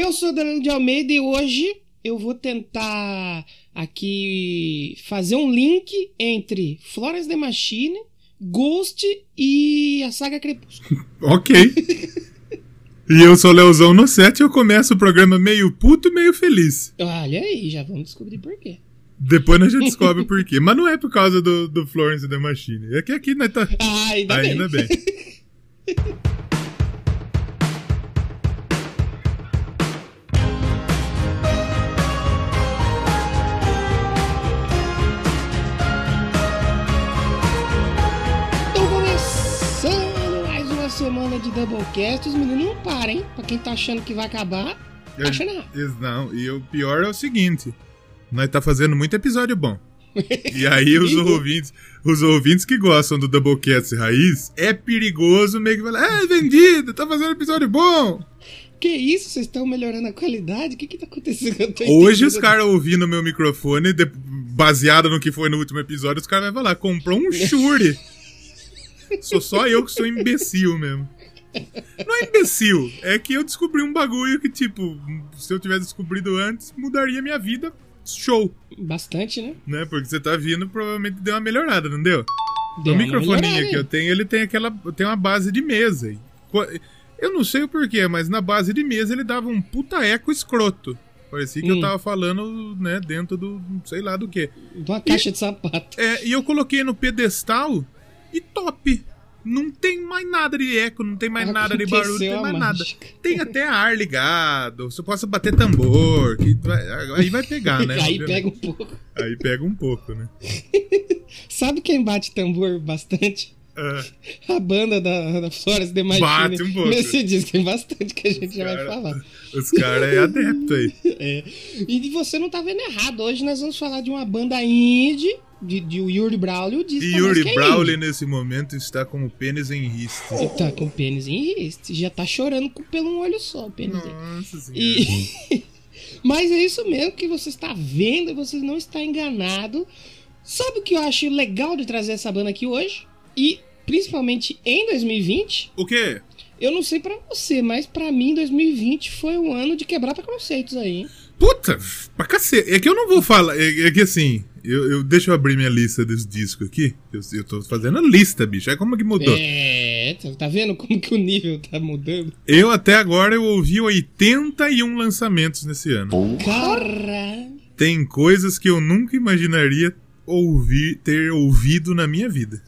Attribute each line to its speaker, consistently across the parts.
Speaker 1: Eu sou Danilo de Almeida e hoje eu vou tentar aqui fazer um link entre Florence the Machine, Ghost e a saga Crepúsculo.
Speaker 2: ok. E eu sou Leozão no set e eu começo o programa meio puto e meio feliz.
Speaker 1: Olha aí, já vamos descobrir por quê.
Speaker 2: Depois a gente descobre por quê. Mas não é por causa do, do Florence the Machine. É que aqui nós tá.
Speaker 1: Ah, ainda,
Speaker 2: Ainda
Speaker 1: bem.
Speaker 2: bem.
Speaker 1: semana de Doublecast. Os meninos não param, hein? Pra quem tá achando que vai acabar, achando errado.
Speaker 2: Is- Não, e o pior é o seguinte: nós tá fazendo muito episódio bom. E aí os ouvintes, os ouvintes que gostam do Doublecast Raiz, é perigoso meio que falar, é vendido, tá fazendo episódio bom.
Speaker 1: Que isso? Vocês estão melhorando a qualidade? O que que tá acontecendo? Eu
Speaker 2: Hoje os caras ouvindo meu microfone, de- baseado no que foi no último episódio, os caras vão falar, comprou um Shure. Sou só eu que sou imbecil mesmo. Não é imbecil, é que eu descobri um bagulho que, tipo, se eu tivesse descobrido antes, mudaria minha vida. Show,
Speaker 1: Bastante, né?
Speaker 2: né? Porque você tá vindo, provavelmente deu uma melhorada, não deu?
Speaker 1: Deu
Speaker 2: o microfoninho que eu tenho, ele tem aquela. Tem uma base de mesa. E Eu não sei o porquê, mas na base de mesa ele dava um puta eco escroto. Parecia que
Speaker 1: Hum.
Speaker 2: eu tava falando, né, dentro do. sei lá do que.
Speaker 1: De uma caixa de sapato.
Speaker 2: É, e eu coloquei no pedestal e top. Não tem mais nada de eco, não tem mais nada de barulho, não tem mais nada.
Speaker 1: mágica.
Speaker 2: Tem até ar ligado, você possa bater tambor, que vai- aí vai pegar, né?
Speaker 1: Aí pega um pouco.
Speaker 2: Aí pega um pouco, né?
Speaker 1: Sabe quem bate tambor bastante?
Speaker 2: Ah,
Speaker 1: A banda da, da Flores de Machine.
Speaker 2: Bate um pouco.
Speaker 1: Nesse disco tem bastante que a gente já vai
Speaker 2: cara-
Speaker 1: falar.
Speaker 2: os caras é adepto aí.
Speaker 1: É. E você não tá vendo errado. Hoje nós vamos falar de uma banda indie, de, de o Yuri Braulio. Diz
Speaker 2: E Yuri
Speaker 1: é
Speaker 2: Brawley
Speaker 1: indie.
Speaker 2: nesse momento está com o pênis em riste.
Speaker 1: Tá com o pênis em riste. Já tá chorando com, pelo um olho só, o pênis.
Speaker 2: Nossa.
Speaker 1: E... Mas é isso mesmo que você está vendo e você não está enganado. Sabe o que eu acho legal de trazer essa banda aqui hoje? E principalmente em 2020,
Speaker 2: O quê?
Speaker 1: eu não sei pra você, mas pra mim 2020 foi um ano de quebrar preconceitos aí. hein?
Speaker 2: Puta, pra cacete. É que eu não vou falar. É, é que assim, eu, eu- deixa eu abrir minha lista dos discos aqui. Eu, eu tô fazendo a lista, bicho. É como que mudou.
Speaker 1: É, tá- tá vendo como que o nível tá mudando?
Speaker 2: Eu até agora eu ouvi 81 lançamentos nesse ano.
Speaker 1: Cara,
Speaker 2: Tem coisas que eu nunca imaginaria ouvir, ter ouvido na minha vida.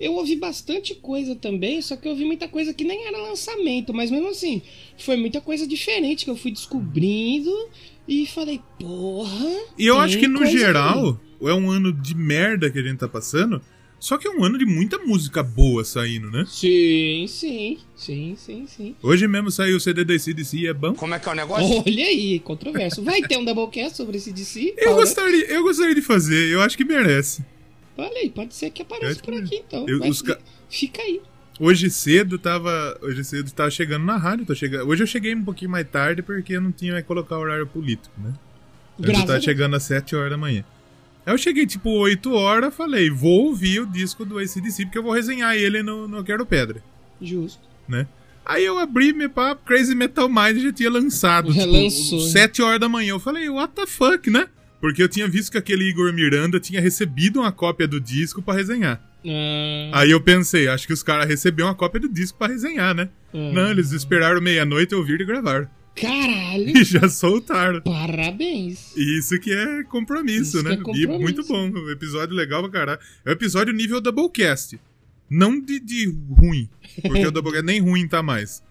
Speaker 1: eu ouvi bastante coisa também, só que eu ouvi muita coisa que nem era lançamento, mas mesmo assim, foi muita coisa diferente que eu fui descobrindo e falei, porra.
Speaker 2: E eu acho que no
Speaker 1: coisa aí.
Speaker 2: geral é um ano de merda que a gente tá passando. Só que é um ano de muita música boa saindo, né?
Speaker 1: Sim, sim, sim, sim, sim.
Speaker 2: Hoje mesmo saiu o CD da CDC e é bom.
Speaker 3: Como é que é o negócio?
Speaker 1: Olha aí, controverso. Vai ter um Doublecast sobre esse DC?
Speaker 2: Eu gostaria, eu gostaria de fazer, eu acho que merece.
Speaker 1: Olha aí, pode ser que apareça por aqui então.
Speaker 2: eu-
Speaker 1: Vai-
Speaker 2: os ca-
Speaker 1: Fica aí.
Speaker 2: Hoje cedo tava. Hoje cedo tava chegando na rádio. Tô chegando, hoje eu cheguei um pouquinho mais tarde porque eu não tinha que colocar horário político, né? Eu
Speaker 1: Graças a
Speaker 2: tava chegando às 7 horas da manhã. Aí eu cheguei tipo 8 horas, falei, vou ouvir o disco do ACDC porque eu vou resenhar ele no, no Quero Pedra,
Speaker 1: Justo.
Speaker 2: né? Aí eu abri meu papo, Crazy Metal Mind já tinha lançado.
Speaker 1: Já
Speaker 2: tipo,
Speaker 1: lançou, né?
Speaker 2: 7 horas da manhã. Eu falei, what the fuck, né? Porque eu tinha visto que aquele Igor Miranda tinha recebido uma cópia do disco pra resenhar.
Speaker 1: Ah,
Speaker 2: Aí eu pensei, acho que os caras receberam uma cópia do disco pra resenhar, né?
Speaker 1: ah.
Speaker 2: Não, eles esperaram meia-noite, ouviram e gravaram.
Speaker 1: Caralho,
Speaker 2: E já soltaram.
Speaker 1: parabéns.
Speaker 2: Isso que é compromisso,
Speaker 1: Isso
Speaker 2: né?
Speaker 1: é compromisso.
Speaker 2: E muito bom. Um episódio legal pra caralho. É um episódio nível Doublecast. Não de, de ruim. Porque o Doublecast nem ruim tá mais.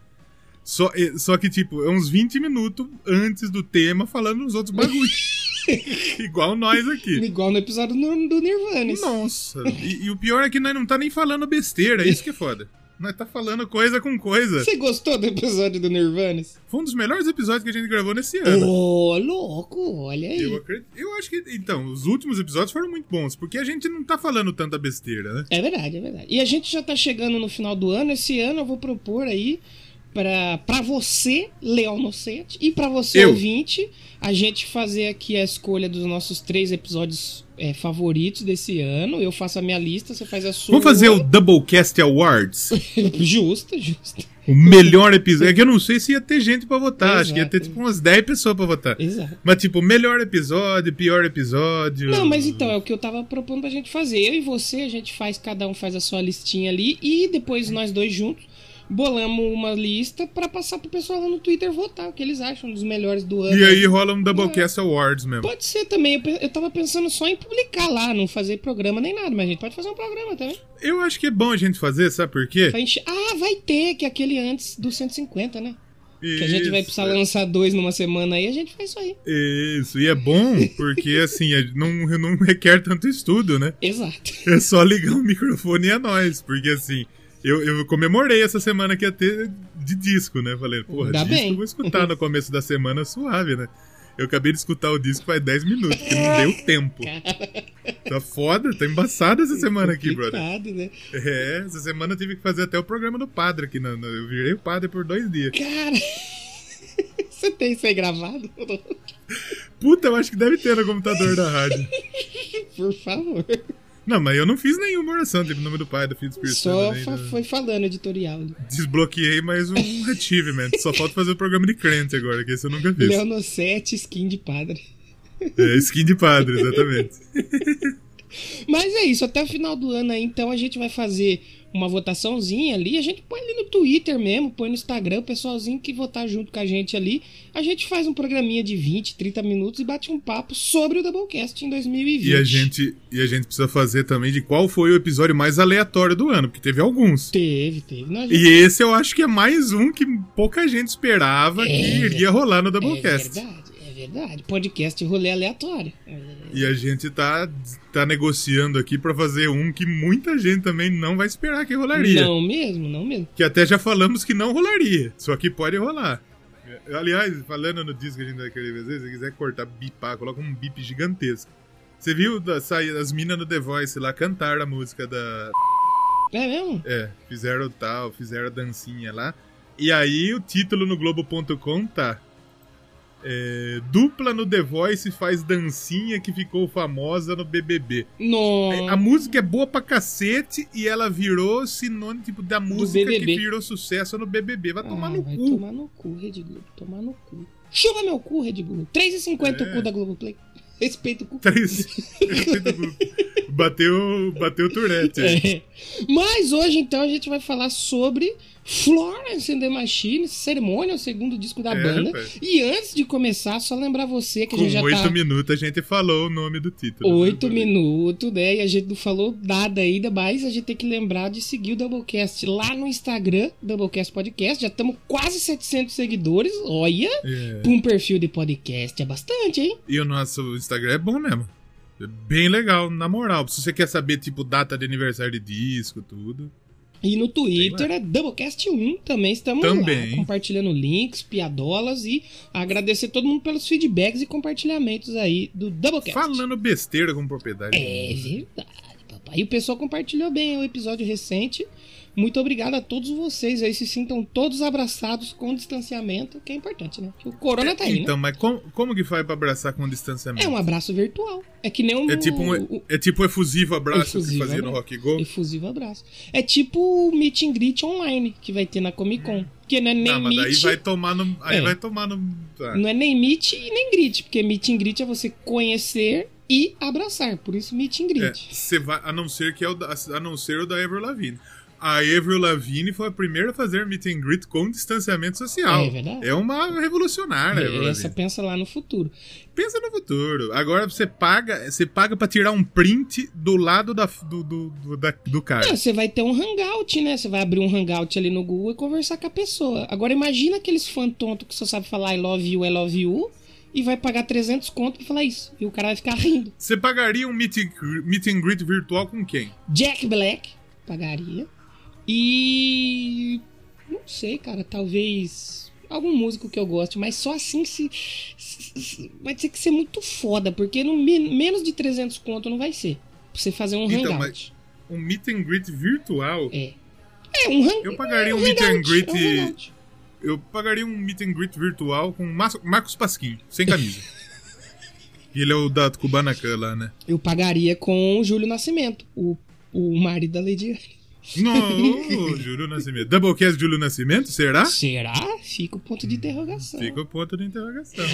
Speaker 2: Só, só que, tipo, é uns 20 minutos antes do tema falando os outros bagulhos. Igual nós aqui.
Speaker 1: Igual no episódio do, Nirvana.
Speaker 2: Nossa. E, e o pior é que nós não tá nem falando besteira. É isso que é foda. Nós tá falando coisa com coisa.
Speaker 1: Você gostou do episódio do Nirvana?
Speaker 2: Foi um dos melhores episódios que a gente gravou nesse ano.
Speaker 1: Ô, louco, olha aí.
Speaker 2: Eu, acredito, eu acho que. Então, os últimos episódios foram muito bons, porque a gente não tá falando tanta besteira, né?
Speaker 1: É verdade, é verdade. E a gente já tá chegando no final do ano. Esse ano eu vou propor aí pra, pra você, Leão Nocete, e pra você,
Speaker 2: Eu.
Speaker 1: ouvinte, a gente fazer aqui a escolha dos nossos três episódios é, favoritos desse ano. Eu faço a minha lista, você faz a sua.
Speaker 2: Vamos fazer o Doublecast Awards.
Speaker 1: Justo, justo.
Speaker 2: O melhor episódio. É que eu não sei se ia ter gente pra votar. Acho que ia ter
Speaker 1: Exato.
Speaker 2: tipo umas 10 pessoas pra votar.
Speaker 1: Exato.
Speaker 2: Mas tipo, melhor episódio, pior episódio.
Speaker 1: Não, mas então, é o que eu tava propondo pra gente fazer. Eu e você, a gente faz, cada um faz a sua listinha ali e depois nós dois juntos bolamos uma lista pra passar pro pessoal lá no Twitter votar o que eles acham dos melhores do ano.
Speaker 2: E aí rola um Doublecast Awards mesmo.
Speaker 1: Pode ser também, eu, eu tava pensando só em publicar lá, não fazer programa nem nada, mas a gente pode fazer um programa também.
Speaker 2: Eu acho que é bom a gente fazer, sabe por quê?
Speaker 1: Encher- Ah, vai ter, que é aquele antes do 150, né? Que a gente vai
Speaker 2: Isso,
Speaker 1: precisar lançar dois numa semana aí, a gente faz isso aí.
Speaker 2: Isso, e é bom porque assim, é- não, não requer tanto estudo, né?
Speaker 1: Exato.
Speaker 2: É só ligar o microfone e é nóis. Porque assim, eu, eu comemorei essa semana que ia ter de disco, né? Falei, porra,
Speaker 1: Dá
Speaker 2: disco
Speaker 1: bem.
Speaker 2: eu vou escutar no começo da semana suave, né? Eu acabei de escutar o disco faz 10 minutos, porque não deu tempo. Tá foda, tá embaçada essa semana aqui, brother.
Speaker 1: Né?
Speaker 2: É, essa semana eu tive que fazer até o programa do padre aqui. Na, na- eu virei o padre por dois dias.
Speaker 1: Cara, você tem isso aí gravado?
Speaker 2: Puta, eu acho que deve ter no computador da rádio.
Speaker 1: Por favor.
Speaker 2: Não, mas eu não fiz nenhuma oração, tipo, em nome do Pai, do Filho do Espírito
Speaker 1: Só
Speaker 2: Santo. do-
Speaker 1: foi falando editorial.
Speaker 2: Desbloqueei mais um achievement. Só falta fazer o programa de crente agora, que esse eu nunca fiz.
Speaker 1: Leono 7, skin de padre.
Speaker 2: É, skin de padre, exatamente.
Speaker 1: Mas é isso, até o final do ano aí, então a gente vai fazer uma votaçãozinha ali. A gente põe ali no Twitter mesmo, põe no Instagram, o pessoalzinho que votar junto com a gente ali. A gente faz um programinha de 20, 30 minutos e bate um papo sobre o Doublecast em 2020.
Speaker 2: E a, gente, e a gente precisa fazer também de qual foi o episódio mais aleatório do ano, porque teve alguns.
Speaker 1: Teve, teve. Não, gente-
Speaker 2: E esse eu acho que é mais um que pouca gente esperava
Speaker 1: É,
Speaker 2: que iria rolar no Doublecast.
Speaker 1: é verdade. Podcast rolê aleatório.
Speaker 2: E a gente tá, tá negociando aqui pra fazer um que muita gente também não vai esperar que rolaria.
Speaker 1: Não mesmo, não mesmo.
Speaker 2: Que até já falamos que não rolaria. Só que pode rolar. Aliás, falando no disco que a gente vai querer fazer, se quiser cortar, bipar, coloca um bip gigantesco. Você viu da, as minas do The Voice lá cantar a música da.
Speaker 1: É mesmo?
Speaker 2: É, fizeram tal, fizeram a dancinha lá. E aí o título no Globo.com tá. É, dupla no The Voice faz dancinha que ficou famosa no BBB. É,
Speaker 1: Nossa.
Speaker 2: A música é boa pra cacete e ela virou sinônimo tipo, da música que virou sucesso no BBB. Vai tomar
Speaker 1: Ah,
Speaker 2: no
Speaker 1: vai
Speaker 2: cu.
Speaker 1: tomar no cu, Rede Globo. Tomar no cu. Chupa meu cu, Rede Globo. 3,50
Speaker 2: É.
Speaker 1: o cu da Globoplay. Respeita o cu.
Speaker 2: Três. bateu, bateu o Tourette. aí.
Speaker 1: É. Mas hoje, então, a gente vai falar sobre Florence and the Machine, Cerimônia, o segundo disco da
Speaker 2: É,
Speaker 1: banda.
Speaker 2: rapaz.
Speaker 1: E antes de começar, só lembrar você que a
Speaker 2: Com
Speaker 1: gente já
Speaker 2: oito
Speaker 1: tá...
Speaker 2: minutos a gente falou o nome do título.
Speaker 1: Oito
Speaker 2: né?
Speaker 1: minutos, né? E a gente não falou nada ainda, mas a gente tem que lembrar de seguir o Doublecast lá no Instagram, Doublecast Podcast. Já estamos quase 700 seguidores. Olha,
Speaker 2: É.
Speaker 1: pra um perfil de podcast é bastante, hein?
Speaker 2: E o nosso Instagram é bom mesmo. É bem legal, na moral. Se você quer saber, tipo, data de aniversário de disco, tudo.
Speaker 1: E no Twitter é Doublecast1 também estamos
Speaker 2: Também.
Speaker 1: lá, compartilhando links, piadolas e agradecer todo mundo pelos feedbacks e compartilhamentos aí do Doublecast.
Speaker 2: Falando besteira com propriedade.
Speaker 1: É verdade, papai. E o pessoal compartilhou bem o episódio recente. Muito obrigado a todos vocês aí. Se sintam todos abraçados com distanciamento, que é importante, né? O corona tá aí,
Speaker 2: Então,
Speaker 1: né?
Speaker 2: mas como, como que faz pra abraçar com distanciamento?
Speaker 1: É um abraço virtual. É que nem um.
Speaker 2: É tipo um,
Speaker 1: o-
Speaker 2: é tipo um efusivo abraço
Speaker 1: Efusivo
Speaker 2: que fazia no
Speaker 1: abraço.
Speaker 2: Rock Go.
Speaker 1: Efusivo abraço. É tipo o meet and greet online que vai ter na Comic Con. Que não é nem
Speaker 2: Não, mas daí
Speaker 1: meet,
Speaker 2: vai tomar no. Aí
Speaker 1: É.
Speaker 2: vai tomar no. tá.
Speaker 1: não é nem meet e nem greet, porque meet and greet é você conhecer e abraçar. Por isso meet and
Speaker 2: É,
Speaker 1: greet.
Speaker 2: você vai, a não ser que é o da, a não ser o da Avril Lavigne. A Avril Lavigne foi a primeira a fazer meet and greet com distanciamento social.
Speaker 1: É verdade.
Speaker 2: É uma revolucionária. Avril
Speaker 1: Essa pensa lá no futuro.
Speaker 2: Pensa no futuro. Agora você paga, você paga para tirar um print do lado da, do, do, do, da- do cara.
Speaker 1: Não, você vai ter um hangout, né? Você vai abrir um hangout ali no Google e conversar com a pessoa. Agora imagina aqueles fã tonto que só sabe falar I love you, I love you e vai pagar 300 conto pra falar isso. E o cara vai ficar rindo.
Speaker 2: Você pagaria um meet, and meet and greet virtual com quem?
Speaker 1: Jack Black pagaria. E. Não sei, cara. Talvez. Algum músico que eu goste, mas só assim se. se- se- vai ter que ser muito foda, porque no men- menos de 300 conto não vai ser. Pra você fazer um
Speaker 2: Então,
Speaker 1: hangout.
Speaker 2: Um meet and greet virtual?
Speaker 1: É. É, um hangout.
Speaker 2: Eu pagaria
Speaker 1: é
Speaker 2: um meet and greet
Speaker 1: é um
Speaker 2: eu pagaria um meet and greet virtual com Marcos Pasquim, sem camisa. E ele é o da Kubanacan lá, né?
Speaker 1: Eu pagaria com o Júlio Nascimento, o, o marido da Lady
Speaker 2: Não, Júlio Nascimento. Doublecast Júlio Nascimento, será?
Speaker 1: Será? Fica o ponto de interrogação.
Speaker 2: Fica o ponto de interrogação.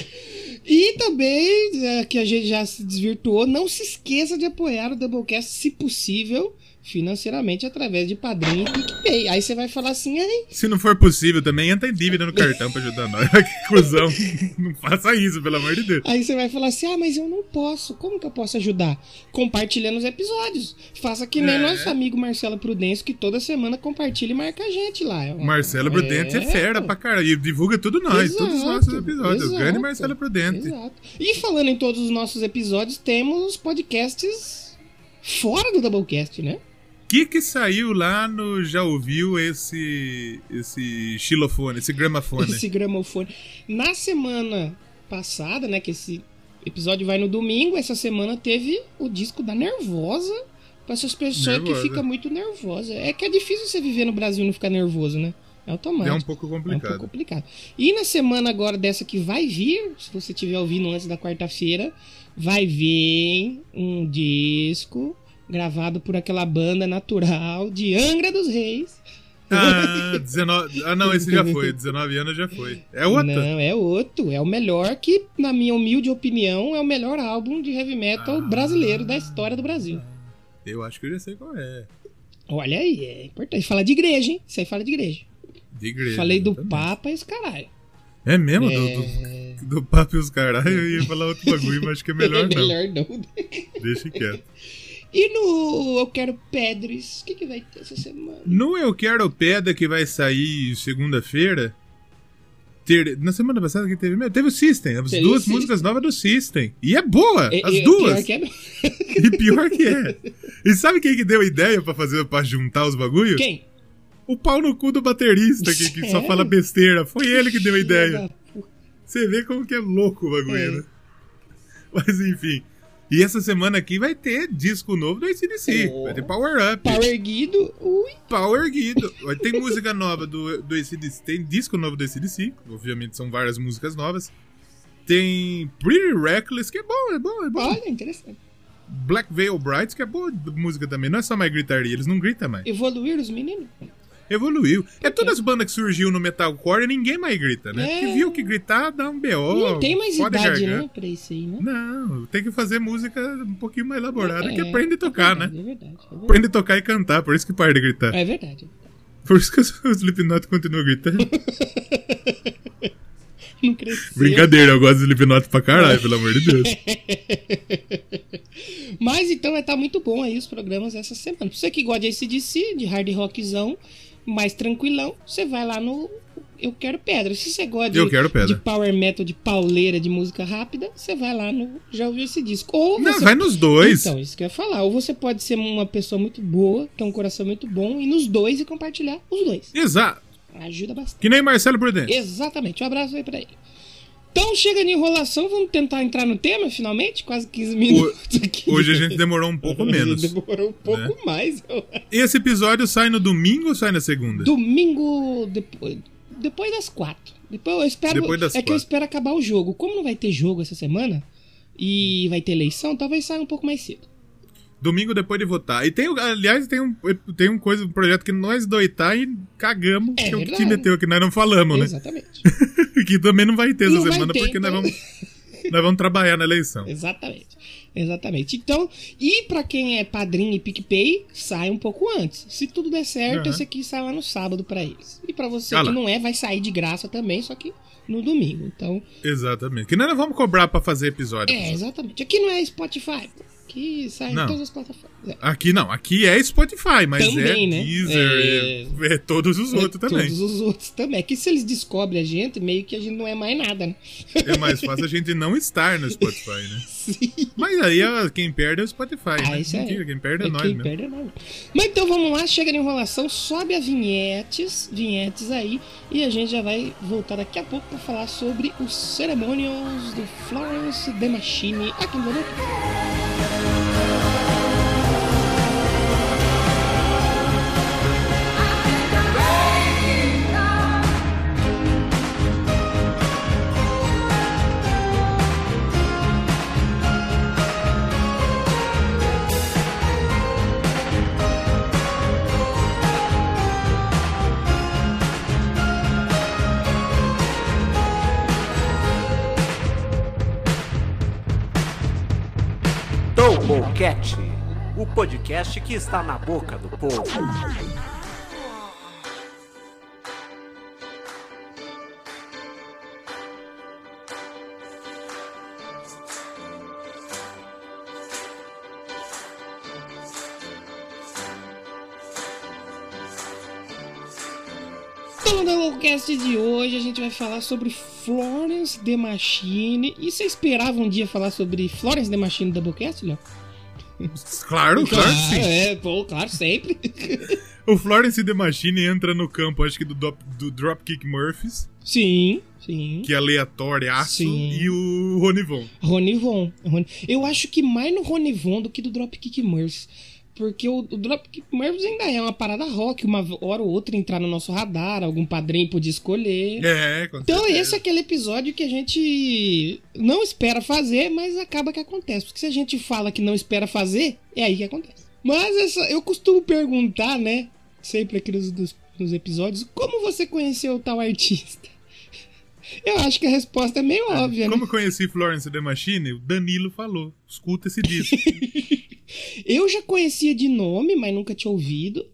Speaker 1: E também, é, que a gente já se desvirtuou, não se esqueça de apoiar o Doublecast, se possível, financeiramente, através de padrinho e PicPay. Aí você vai falar assim, ai,
Speaker 2: Se não for possível também, entra em dívida no cartão pra ajudar nós. que cuzão. Não faça isso, pelo amor de Deus.
Speaker 1: Aí você vai falar assim: ah, mas eu não posso. Como que eu posso ajudar? Compartilhando os episódios. Faça que nem
Speaker 2: É.
Speaker 1: nosso amigo Marcelo Prudêncio, que toda semana compartilha e marca a gente lá.
Speaker 2: Marcelo Prudente é, fera pra caralho. E divulga tudo nós, todos os nossos
Speaker 1: Exato,
Speaker 2: episódios.
Speaker 1: exato.
Speaker 2: Grande Marcelo Prudente.
Speaker 1: Exato. E falando em todos os nossos episódios, temos podcasts fora do Doublecast, né?
Speaker 2: O que que saiu lá no Já Ouviu esse esse xilofone, esse gramafone?
Speaker 1: Esse gramofone. Na semana passada, né, que esse episódio vai no domingo, essa semana teve o disco da Nervosa. Pra essas pessoas
Speaker 2: Nervosa.
Speaker 1: que ficam muito nervosas. É que é difícil você viver no Brasil e não ficar nervoso, né? É automático.
Speaker 2: É um pouco
Speaker 1: É um
Speaker 2: complicado.
Speaker 1: pouco complicado. E na semana agora dessa que vai vir, se você estiver ouvindo antes da quarta-feira, vai vir um disco gravado por aquela banda natural de Angra dos Reis.
Speaker 2: Ah, 19... ah, não, esse já foi. 19 anos já foi. É outro?
Speaker 1: Não, é outro. É o melhor que, na minha humilde opinião, é o melhor álbum de heavy metal
Speaker 2: Ah.
Speaker 1: brasileiro da história do Brasil.
Speaker 2: Eu acho que eu já sei qual é.
Speaker 1: Olha aí, é importante. Fala de igreja, hein? Isso aí fala de igreja.
Speaker 2: De igreja.
Speaker 1: Falei do
Speaker 2: exatamente.
Speaker 1: Papa e os caralho.
Speaker 2: É mesmo? Do,
Speaker 1: É...
Speaker 2: do, do papo e os caralho, eu ia falar outro bagulho, mas acho que é melhor não.
Speaker 1: melhor não.
Speaker 2: Deixa quieto.
Speaker 1: E no Eu Quero Pedres, o que, que vai ter essa semana?
Speaker 2: No Eu Quero Pedra, que vai sair segunda-feira. ter- Na semana passada que teve mesmo? Teve o System, as
Speaker 1: Teve
Speaker 2: duas
Speaker 1: System.
Speaker 2: músicas novas do System. E é boa!
Speaker 1: É-
Speaker 2: as
Speaker 1: é-
Speaker 2: duas!
Speaker 1: pior que é-
Speaker 2: E pior que é. E sabe quem que deu a ideia pra fazer pra juntar os bagulhos?
Speaker 1: Quem?
Speaker 2: O pau no cu do baterista, que, que só fala besteira. Foi ele que deu a ideia. Você vê como que é louco o bagulho,
Speaker 1: É.
Speaker 2: né? Mas enfim. E essa semana aqui vai ter disco novo do ACDC.
Speaker 1: Oh.
Speaker 2: Vai ter Power Up.
Speaker 1: Power Guido, ui.
Speaker 2: Power Guido. Vai ter música nova do, do ACDC. Tem disco novo do ACDC. Obviamente são várias músicas novas. Tem Pretty Reckless, que é bom, é bom, é bom.
Speaker 1: Olha, interessante.
Speaker 2: Black Veil Brides, que é boa música também. Não é só mais gritaria, eles não gritam mais.
Speaker 1: Evoluir os meninos?
Speaker 2: Evoluiu. É todas as bandas que surgiu no metalcore e ninguém mais grita, né?
Speaker 1: É.
Speaker 2: Porque viu que gritar dá um BO.
Speaker 1: Não tem mais idade, né, pra isso aí, né?
Speaker 2: Não, tem que fazer música um pouquinho mais elaborada, que
Speaker 1: É,
Speaker 2: aprende a tocar,
Speaker 1: é
Speaker 2: né?
Speaker 1: verdade, É verdade, é verdade.
Speaker 2: Aprende a tocar e cantar, por isso que para de gritar.
Speaker 1: É verdade.
Speaker 2: Por isso que o Slipknot continua gritando.
Speaker 1: Não cresceu.
Speaker 2: Brincadeira, eu gosto de Slipknot pra caralho, pelo amor de Deus.
Speaker 1: Mas então vai estar muito bom aí os programas essa semana. Pra você que gosta de ACDC, de hard rockzão, mais tranquilão, você vai lá no Eu Quero Pedra. Se você gosta de,
Speaker 2: Eu Quero Pedra.
Speaker 1: de power metal, de pauleira, de música rápida, você vai lá no Já Ouviu Esse Disco. Ou
Speaker 2: Não,
Speaker 1: você...
Speaker 2: vai nos dois.
Speaker 1: Então, isso que eu ia falar. Ou você pode ser uma pessoa muito boa, ter um coração muito bom, e nos dois e compartilhar os dois.
Speaker 2: Exato.
Speaker 1: Ajuda bastante.
Speaker 2: Que nem Marcelo Prudente.
Speaker 1: Exatamente. Um abraço aí pra ele. Então chega de enrolação, vamos tentar entrar no tema finalmente? Quase 15 minutos aqui.
Speaker 2: Hoje a gente demorou um pouco menos.
Speaker 1: Demorou um pouco
Speaker 2: né?
Speaker 1: mais. acho.
Speaker 2: Esse episódio sai no domingo ou sai na segunda?
Speaker 1: Domingo depois, depois das quatro. Depois eu espero.
Speaker 2: Depois das
Speaker 1: é que eu
Speaker 2: quatro.
Speaker 1: espero acabar o jogo. Como não vai ter jogo essa semana e vai ter eleição, talvez saia um pouco mais cedo.
Speaker 2: Domingo depois de votar. E tem, aliás, tem um, tem um coisa, um projeto que nós doitar e cagamos,
Speaker 1: É
Speaker 2: que é o que
Speaker 1: verdade.
Speaker 2: te meteu, que nós não falamos, né?
Speaker 1: Exatamente.
Speaker 2: que também não vai ter essa
Speaker 1: Não vai
Speaker 2: semana,
Speaker 1: ter,
Speaker 2: porque
Speaker 1: então.
Speaker 2: nós, vamos, nós vamos trabalhar na eleição.
Speaker 1: Exatamente. Exatamente. Então, e pra quem é padrinho e PicPay, sai um pouco antes. Se tudo der certo,
Speaker 2: Aham.
Speaker 1: esse aqui sai lá no sábado pra eles. E pra você
Speaker 2: Ah
Speaker 1: que não é, vai sair de graça também, só que no domingo. Então,
Speaker 2: Exatamente. Que nós não vamos cobrar pra fazer episódio.
Speaker 1: é, exatamente. Aqui não é Spotify, pô. Aqui sai
Speaker 2: Não.
Speaker 1: em todas as plataformas. É.
Speaker 2: Aqui não, aqui é Spotify, mas
Speaker 1: Também,
Speaker 2: é
Speaker 1: né?
Speaker 2: Deezer, é... é todos os outros também.
Speaker 1: Todos os outros também. É que se eles descobrem a gente, meio que a gente não é mais nada, né?
Speaker 2: É mais fácil a gente não estar no Spotify, né? Mas aí quem perde é o Spotify,
Speaker 1: Ah,
Speaker 2: né?
Speaker 1: isso.
Speaker 2: Mentira, quem perde é, nós
Speaker 1: quem
Speaker 2: mesmo.
Speaker 1: perde é nós. Mas então vamos lá, chega de enrolação, sobe a vinhetes, vinhetes aí, e a gente já vai voltar daqui a pouco pra falar sobre os Ceremonials do Florence The Machine aqui no Brasil.
Speaker 3: O podcast que está na boca do povo.
Speaker 1: Então, no Doublecast de hoje a gente vai falar sobre Florence The Machine. E você esperava um dia falar sobre Florence The Machine no Doublecast, Léo?
Speaker 2: Claro, claro sim.
Speaker 1: É, pô, claro, sempre.
Speaker 2: O Florence The Machine entra no campo, acho que do, do, do Dropkick Murphys,
Speaker 1: sim, sim.
Speaker 2: que é aleatóriaço,
Speaker 1: Sim.
Speaker 2: e o Ronivon.
Speaker 1: Rony Von. Rony- Eu acho que mais no Rony Von do que do Dropkick Murphys. Porque o, o Dropkick Murphys ainda é uma parada rock, uma hora ou outra entrar no nosso radar, algum padrinho podia escolher.
Speaker 2: É, com
Speaker 1: Então
Speaker 2: certeza.
Speaker 1: esse é aquele episódio que a gente não espera fazer, mas acaba que acontece. Porque se a gente fala que não espera fazer, é aí que acontece. Mas essa, eu costumo perguntar, né? Sempre aqui nos, dos- nos episódios, como você conheceu o tal artista? Eu acho que a resposta é meio óbvia, né?
Speaker 2: Como eu conheci Florence The Machine, o Danilo falou. Escuta esse disco.
Speaker 1: Eu já conhecia de nome, mas nunca tinha ouvido.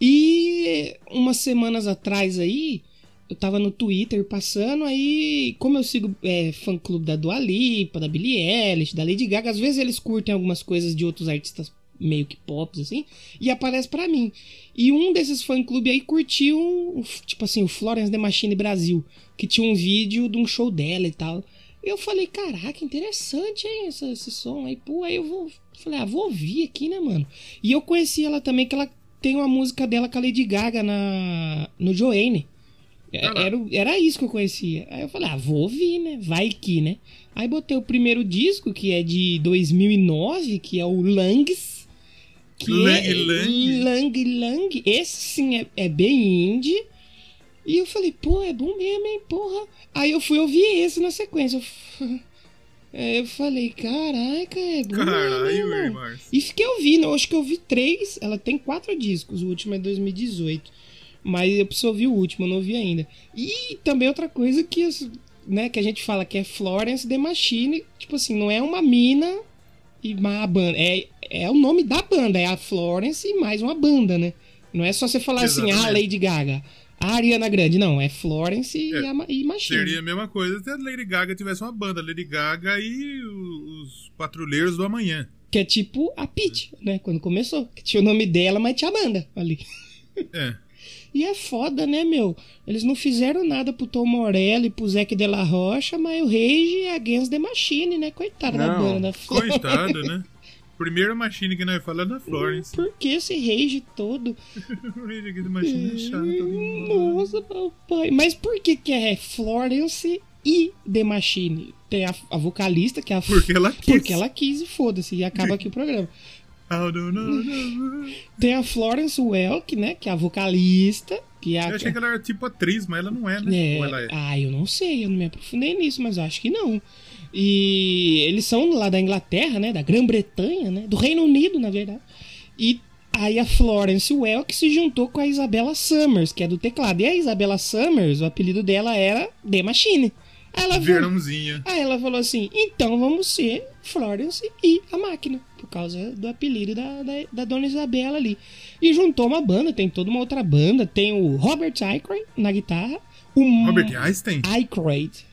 Speaker 1: E umas semanas atrás aí, eu tava no Twitter passando, aí, como eu sigo é, fã clube da Dua Lipa, da Billie Eilish, da Lady Gaga, às vezes eles curtem algumas coisas de outros artistas meio que pops, assim, e aparece pra mim. E um desses fã clube aí curtiu, tipo assim, o Florence The Machine Brasil, que tinha um vídeo de um show dela e tal. Eu falei, caraca, interessante, hein, esse, esse som aí. Pô, aí eu vou. Falei, ah, vou ouvir aqui, né, mano? E eu conheci ela também, que ela tem uma música dela com a Lady Gaga na, no Joanne. É-. Era, era isso que eu conhecia. Aí eu falei, ah, vou ouvir, né? Vai que, né? Aí botei o primeiro disco, que é de 2009, que é o Langs. Que
Speaker 2: Lang
Speaker 1: é
Speaker 2: Lang.
Speaker 1: Lang Lang. Esse sim é, é bem indie. E eu falei, pô, é bom mesmo, hein, porra. Aí eu fui ouvir esse na sequência. Eu Aí eu falei, caraca, é
Speaker 2: Caralho,
Speaker 1: irmão.
Speaker 2: hein, Márcio.
Speaker 1: E fiquei ouvindo, eu acho que eu vi três. Ela tem quatro discos, o último é 2018. Mas eu preciso ouvir o último, eu não ouvi ainda. E também outra coisa que, né, que a gente fala que é Florence The Machine. Tipo assim, não é uma mina e uma banda. É, é o nome da banda, é a Florence e mais uma banda, né? Não é só você falar assim, ah,
Speaker 2: Exatamente.
Speaker 1: Lady Gaga, a Ariana Grande. Não, é Florence e,
Speaker 2: É,
Speaker 1: a, Ma- e Machine.
Speaker 2: Seria a mesma coisa se a Lady Gaga tivesse uma banda. Lady Gaga e os Patrulheiros do Amanhã.
Speaker 1: Que é tipo a Peach, né? Quando começou. Que tinha o nome dela, mas tinha a banda ali.
Speaker 2: É.
Speaker 1: E é foda, né, meu? Eles não fizeram nada pro Tom Morello e pro Zac de la Rocha, mas o Rage é Against the Machine, né? Coitado da
Speaker 3: Não.
Speaker 1: banda da Florence.
Speaker 2: Coitado, né? Primeira machine que nós falamos é da Florence.
Speaker 1: Por que esse Rage todo?
Speaker 2: O rei aqui da machine é chato. fala.
Speaker 1: Nossa, papai. Mas por que que é Florence e The Machine? Tem a, a vocalista, que é a...
Speaker 2: Porque ela quis.
Speaker 1: Porque ela quis e foda-se, e acaba aqui o programa.
Speaker 2: I don't know, know.
Speaker 1: Tem a Florence Welk, né? Que é a vocalista, que é a...
Speaker 2: Eu achei que ela era tipo atriz, mas ela não é, né?
Speaker 1: É,
Speaker 2: Ou ela é?
Speaker 1: Ah, eu não sei, eu não me aprofundei nisso, mas eu acho que não. E eles são lá da Inglaterra, né? Da Grã-Bretanha, né? Do Reino Unido, na verdade. E aí a Florence Welk se juntou com a Isabella Summers, que é do teclado. E a Isabella Summers, o apelido dela era The Machine. Ela, falou,
Speaker 2: Verãozinha.
Speaker 1: aí ela falou assim: então vamos ser Florence e a máquina, por causa do apelido da, da, da dona Isabela ali. E juntou uma banda, tem toda uma outra banda. Tem o Robert Aykroyd na guitarra, o
Speaker 2: Robert Einstein?
Speaker 1: Aykroyd,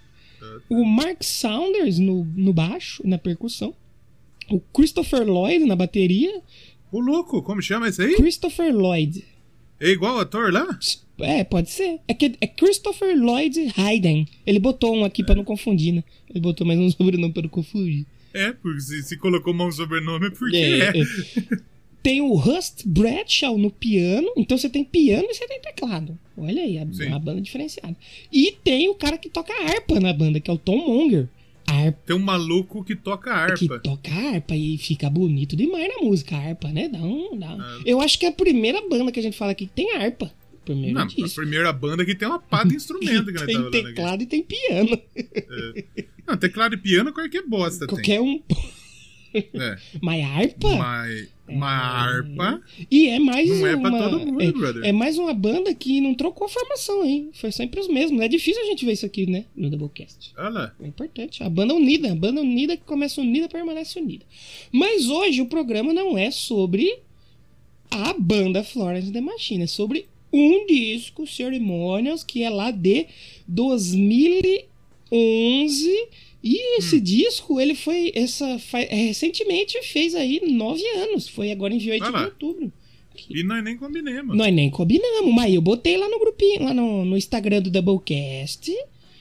Speaker 1: o Mark Saunders no, no baixo, na percussão, o Christopher Lloyd na bateria.
Speaker 2: O louco, como chama esse aí?
Speaker 1: Christopher Lloyd.
Speaker 2: É igual o ator lá?
Speaker 1: É, pode ser. É, que, é Christopher Lloyd Hayden. Ele botou um aqui pra não confundir, né? Ele botou mais um sobrenome pra não confundir.
Speaker 2: É, porque se, se colocou mão sobrenome é porque
Speaker 1: É,
Speaker 2: é.
Speaker 1: é. Tem o Rust Bradshaw no piano. Então você tem piano e você tem teclado. Olha aí, a,
Speaker 2: Sim.
Speaker 1: uma banda diferenciada. E tem o cara que toca harpa na banda, que é o Tom Monger. Harpa.
Speaker 2: Tem um maluco que toca
Speaker 1: Que
Speaker 2: harpa.
Speaker 1: toca harpa e fica bonito demais na música, a harpa, né? Dá um, dá um-
Speaker 2: Ah.
Speaker 1: Eu acho que é a primeira banda que a gente fala aqui que tem harpa. Primeiro
Speaker 2: Não, a
Speaker 1: disso.
Speaker 2: primeira banda que tem uma pá de instrumento que
Speaker 1: tem
Speaker 2: falando aqui.
Speaker 1: teclado e tem piano.
Speaker 2: Não, teclado e piano qualquer bosta
Speaker 1: Qualquer um.
Speaker 2: tem. É.
Speaker 1: Mas harpa?
Speaker 2: Mas Uma harpa
Speaker 1: E é mais
Speaker 2: não é
Speaker 1: uma.
Speaker 2: pra todo mundo,
Speaker 1: é,
Speaker 2: brother.
Speaker 1: é mais uma banda que não trocou a formação, hein? Foi sempre os mesmos. É difícil a gente ver isso aqui, né? No Doublecast.
Speaker 2: Olha.
Speaker 1: É importante. A banda unida. A banda unida que começa unida permanece unida. Mas hoje o programa não é sobre a banda Florence the Machine. É sobre um disco, Ceremonials, que é lá de 2011. E esse disco, ele foi. Essa, é, recentemente fez aí nove anos. Foi agora em 28
Speaker 2: Ah lá.
Speaker 1: de outubro.
Speaker 2: E nós nem combinemos.
Speaker 1: Nós nem combinamos, mas eu botei lá no grupinho, lá no, no Instagram do Doublecast.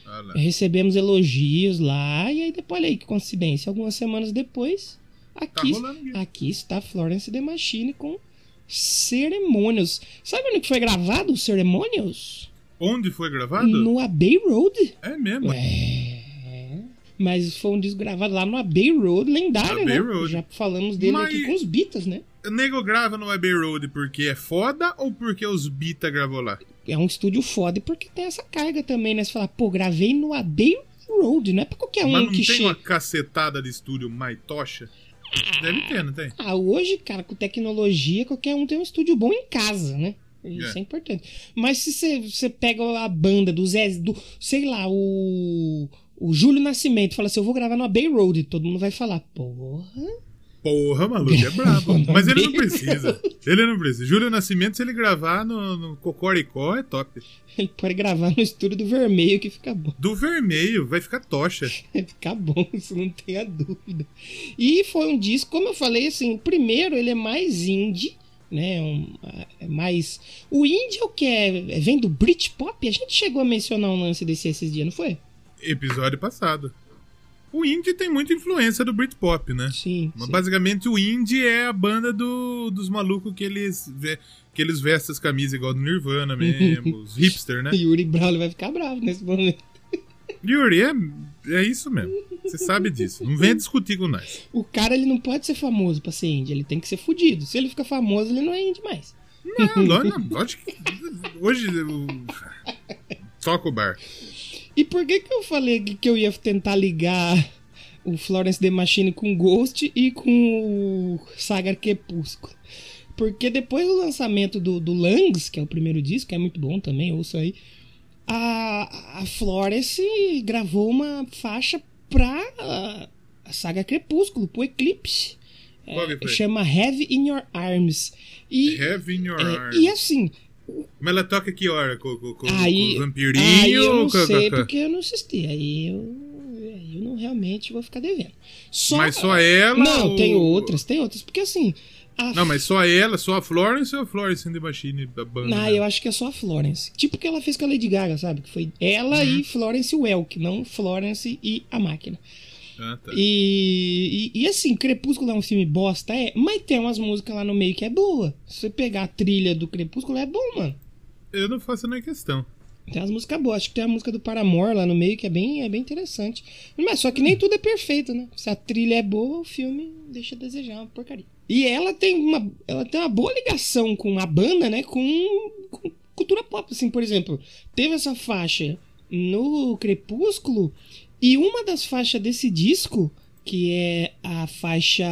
Speaker 2: Olha.
Speaker 1: Recebemos elogios lá, e aí depois, olha aí que coincidência. Algumas semanas depois, aqui,
Speaker 2: Tá aqui.
Speaker 1: está Florence The Machine com Cerimônios. Sabe onde que foi gravado o Cerimônios?
Speaker 2: Onde foi gravado?
Speaker 1: No Abbey Road.
Speaker 2: É mesmo.
Speaker 1: É. Mas foi um disco gravado lá no Abbey Road, lendário,
Speaker 2: Abbey
Speaker 1: né?
Speaker 2: Road.
Speaker 1: Já falamos dele
Speaker 2: Mas-
Speaker 1: aqui com os Beatles, né?
Speaker 2: O nego grava no Abbey Road porque é foda ou porque os Bita gravou lá?
Speaker 1: É um estúdio foda porque tem essa carga também, né? Você fala, pô, gravei no Abbey Road, não é pra qualquer um
Speaker 2: Mas não
Speaker 1: que
Speaker 2: tem
Speaker 1: chega.
Speaker 2: uma cacetada de estúdio mais tocha? Deve ter, não tem?
Speaker 1: Ah, hoje, cara, com tecnologia, qualquer um tem um estúdio bom em casa, né? Isso
Speaker 2: É.
Speaker 1: é, importante. Mas se você pega a banda do Zé, do, sei lá, o, o Júlio Nascimento, fala assim: eu vou gravar no Abbey Road, todo mundo vai falar, porra.
Speaker 2: Porra, maluco, é brabo. Mas ele não precisa. Ele não precisa. Júlio Nascimento, se ele gravar no, no Cocoricó, é top.
Speaker 1: Ele pode gravar no estúdio do Vermelho que fica bom.
Speaker 2: Do vermelho, vai ficar tocha.
Speaker 1: Vai ficar bom, isso não tenha dúvida. E foi um disco, como eu falei, assim, o primeiro ele é mais indie, né? Um, é mais. O indie é o que é- Vem do Britpop? A gente chegou a mencionar um lance desse esses dias, não foi?
Speaker 2: Episódio passado. O indie tem muita influência do Britpop, né?
Speaker 1: Sim.
Speaker 2: Mas
Speaker 1: sim.
Speaker 2: basicamente o indie é a banda do, dos malucos que eles, que eles vestem as camisas igual do Nirvana mesmo, os hipster, né?
Speaker 1: Yuri Brown vai ficar bravo nesse momento.
Speaker 2: Yuri, é, é isso mesmo. Você sabe disso. Não venha discutir com nós.
Speaker 1: O cara ele não pode ser famoso pra ser indie, ele tem que ser fudido. Se ele fica famoso, ele não é indie mais.
Speaker 2: Não, ló- não, lógico que. Hoje. o- Toca o bar.
Speaker 1: E por que que eu falei que eu ia tentar ligar o Florence The Machine com Ghost e com o Saga Crepúsculo? Porque depois do lançamento do, do Langs, que é o primeiro disco, que é muito bom também, ouço aí, a, a Florence gravou uma faixa pra a, Saga Crepúsculo, pro Eclipse. É, chama Heavy in Your Arms. E,
Speaker 2: Have in your
Speaker 1: é,
Speaker 2: arms.
Speaker 1: e assim,
Speaker 2: Mas ela toca que hora? Com, com, com,
Speaker 1: Aí,
Speaker 2: com o vampirinho?
Speaker 1: aí eu não sei porque eu não assisti. Aí eu, eu não realmente vou ficar devendo. Só,
Speaker 2: Mas só ela?
Speaker 1: Não,
Speaker 2: ou-
Speaker 1: tem outras, tem outras. Porque assim. A...
Speaker 2: Não, mas só ela, só a Florence ou a Florence and the Machine da banda?
Speaker 1: Não, eu acho que é só a Florence. Tipo o que ela fez com a Lady Gaga, sabe? Que foi ela
Speaker 2: Uhum.
Speaker 1: e Florence Welk, não Florence e a máquina.
Speaker 2: Ah, tá.
Speaker 1: E, e, e, assim, Crepúsculo é um filme bosta, é, mas tem umas músicas lá no meio que é boa. Se você pegar a trilha do Crepúsculo, é bom, mano.
Speaker 2: Eu não faço nem questão.
Speaker 1: Tem as músicas boas. Acho que tem a música do Paramore lá no meio que é bem, é bem interessante. Mas só que nem tudo é perfeito, né? Se a trilha é boa, o filme deixa a desejar uma porcaria. E ela tem uma, ela tem uma boa ligação com a banda, né? Com, com cultura pop, assim, por exemplo. Teve essa faixa no Crepúsculo e uma das faixas desse disco, que é a faixa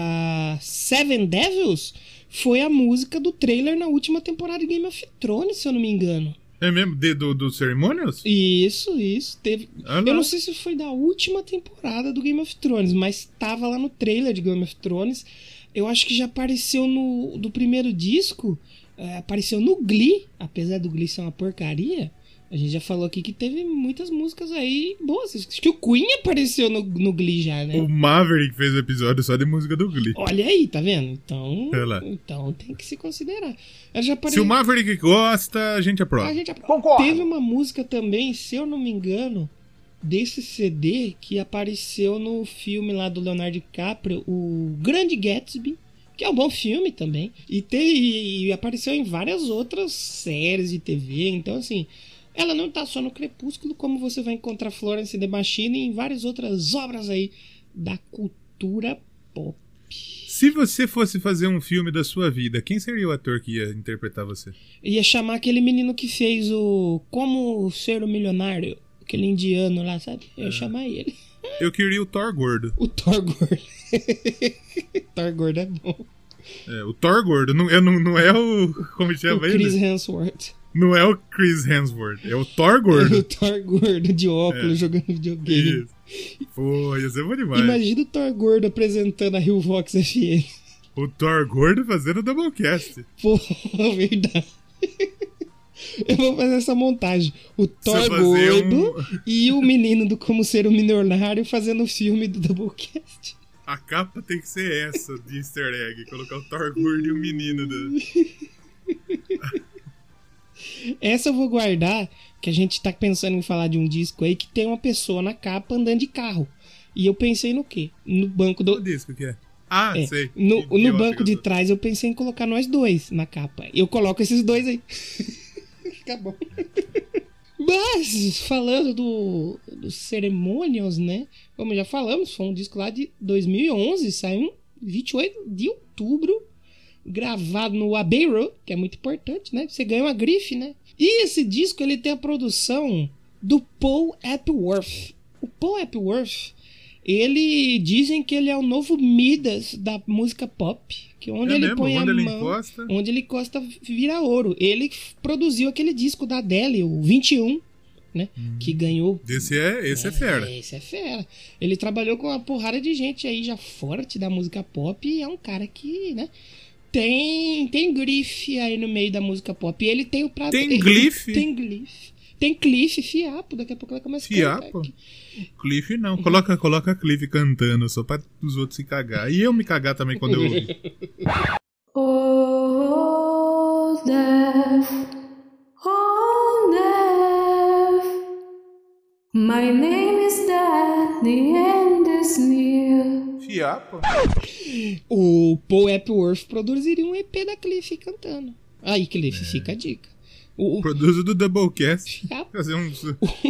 Speaker 1: Seven Devils, foi a música do trailer na última temporada de Game of Thrones, se eu não me engano.
Speaker 2: É mesmo? De, do, do Ceremonials?
Speaker 1: Isso, isso. Teve.
Speaker 2: Ah, lá.
Speaker 1: Eu não sei se foi da última temporada do Game of Thrones, mas tava lá no trailer de Game of Thrones. Eu acho que já apareceu no do primeiro disco. é, apareceu no Glee, apesar do Glee ser uma porcaria. A gente já falou aqui que teve muitas músicas aí boas. Acho que o Queen apareceu no, no Glee já, né?
Speaker 2: O Maverick fez o episódio só de música do Glee.
Speaker 1: Olha aí, tá vendo? Então, então tem que se considerar. Ela já
Speaker 2: Se o Maverick gosta, a gente aprova.
Speaker 1: A gente aprova.
Speaker 4: Concordo.
Speaker 1: Teve uma música também, se eu não me engano, desse CD que apareceu no filme lá do Leonardo DiCaprio, o Grande Gatsby, que é um bom filme também. E, te, e apareceu em várias outras séries de TV. Então, assim, ela não tá só no Crepúsculo, como você vai encontrar Florence The Machine em várias outras obras aí da cultura pop.
Speaker 2: Se você fosse fazer um filme da sua vida, quem seria o ator que ia interpretar você?
Speaker 1: Ia chamar aquele menino que fez o Como Ser um Milionário, aquele indiano lá, sabe? Eu ia chamar ele.
Speaker 2: Eu queria o Thor gordo.
Speaker 1: O Thor Gordo. Thor Gordo é bom.
Speaker 2: É, o Thor gordo. Não, é, não, não é o. Como
Speaker 1: O
Speaker 2: chama
Speaker 1: Chris
Speaker 2: ele?
Speaker 1: Hemsworth.
Speaker 2: Não é o Chris Hemsworth. É o Thor gordo.
Speaker 1: O Thor gordo de óculos
Speaker 2: É.
Speaker 1: jogando videogame.
Speaker 2: Isso. Pô, ia ser bom demais.
Speaker 1: Imagina o Thor gordo apresentando a Rio Vox FM.
Speaker 2: O Thor gordo fazendo Doublecast.
Speaker 1: Pô, verdade. Eu vou fazer essa montagem. O Thor gordo
Speaker 2: um-
Speaker 1: e o menino do Como Ser um Milionário fazendo o filme do Doublecast.
Speaker 2: A capa tem que ser essa de easter egg. Colocar o Thor gordo e o menino. Do...
Speaker 1: Essa eu vou guardar, que a gente tá pensando em falar de um disco aí que tem uma pessoa na capa andando de carro. E eu pensei no quê? No banco
Speaker 2: Qual
Speaker 1: do.
Speaker 2: disco que é? Ah,
Speaker 1: é,
Speaker 2: sei.
Speaker 1: no,
Speaker 2: Que
Speaker 1: no banco de trás eu pensei em colocar nós dois na capa. Eu coloco esses dois aí. Fica bom. Mas, falando do, dos Ceremonials, né? Como já falamos, foi um disco lá de 2011, saiu em 28 de outubro, gravado no Abbey Road, que é muito importante, né? Você ganha uma grife, né? E esse disco, ele tem a produção do Paul Epworth. O Paul Epworth, ele dizem que ele é o novo Midas da música pop, que onde
Speaker 2: É
Speaker 1: ele
Speaker 2: mesmo?
Speaker 1: põe
Speaker 2: Onde
Speaker 1: a
Speaker 2: ele
Speaker 1: mão,
Speaker 2: encosta?
Speaker 1: onde ele encosta vira ouro. Ele produziu aquele disco da Adele, o 21, né? Que ganhou
Speaker 2: Esse é, esse é fera.
Speaker 1: esse é fera. Ele trabalhou com uma porrada de gente aí já forte da música pop e é um cara que, né? Tem, tem grife aí no meio da música pop. E ele tem o prato.
Speaker 2: Tem glife?
Speaker 1: Tem glife. Tem clife, fiapo. Daqui a pouco ela começa a
Speaker 2: Fiapo?
Speaker 1: cantar aqui.
Speaker 2: Cliff não. Coloca, coloca a Cliff cantando só pra os outros se cagar. E eu me cagar também quando eu ouvir.
Speaker 4: Oh, death, oh, death. My name is death, the end.
Speaker 2: Fiapo?
Speaker 1: O Paul Epworth produziria um EP da Cliff cantando. Aí, Cliff, fica a dica. O, o,
Speaker 2: Produz o do Doublecast. Fazer uns,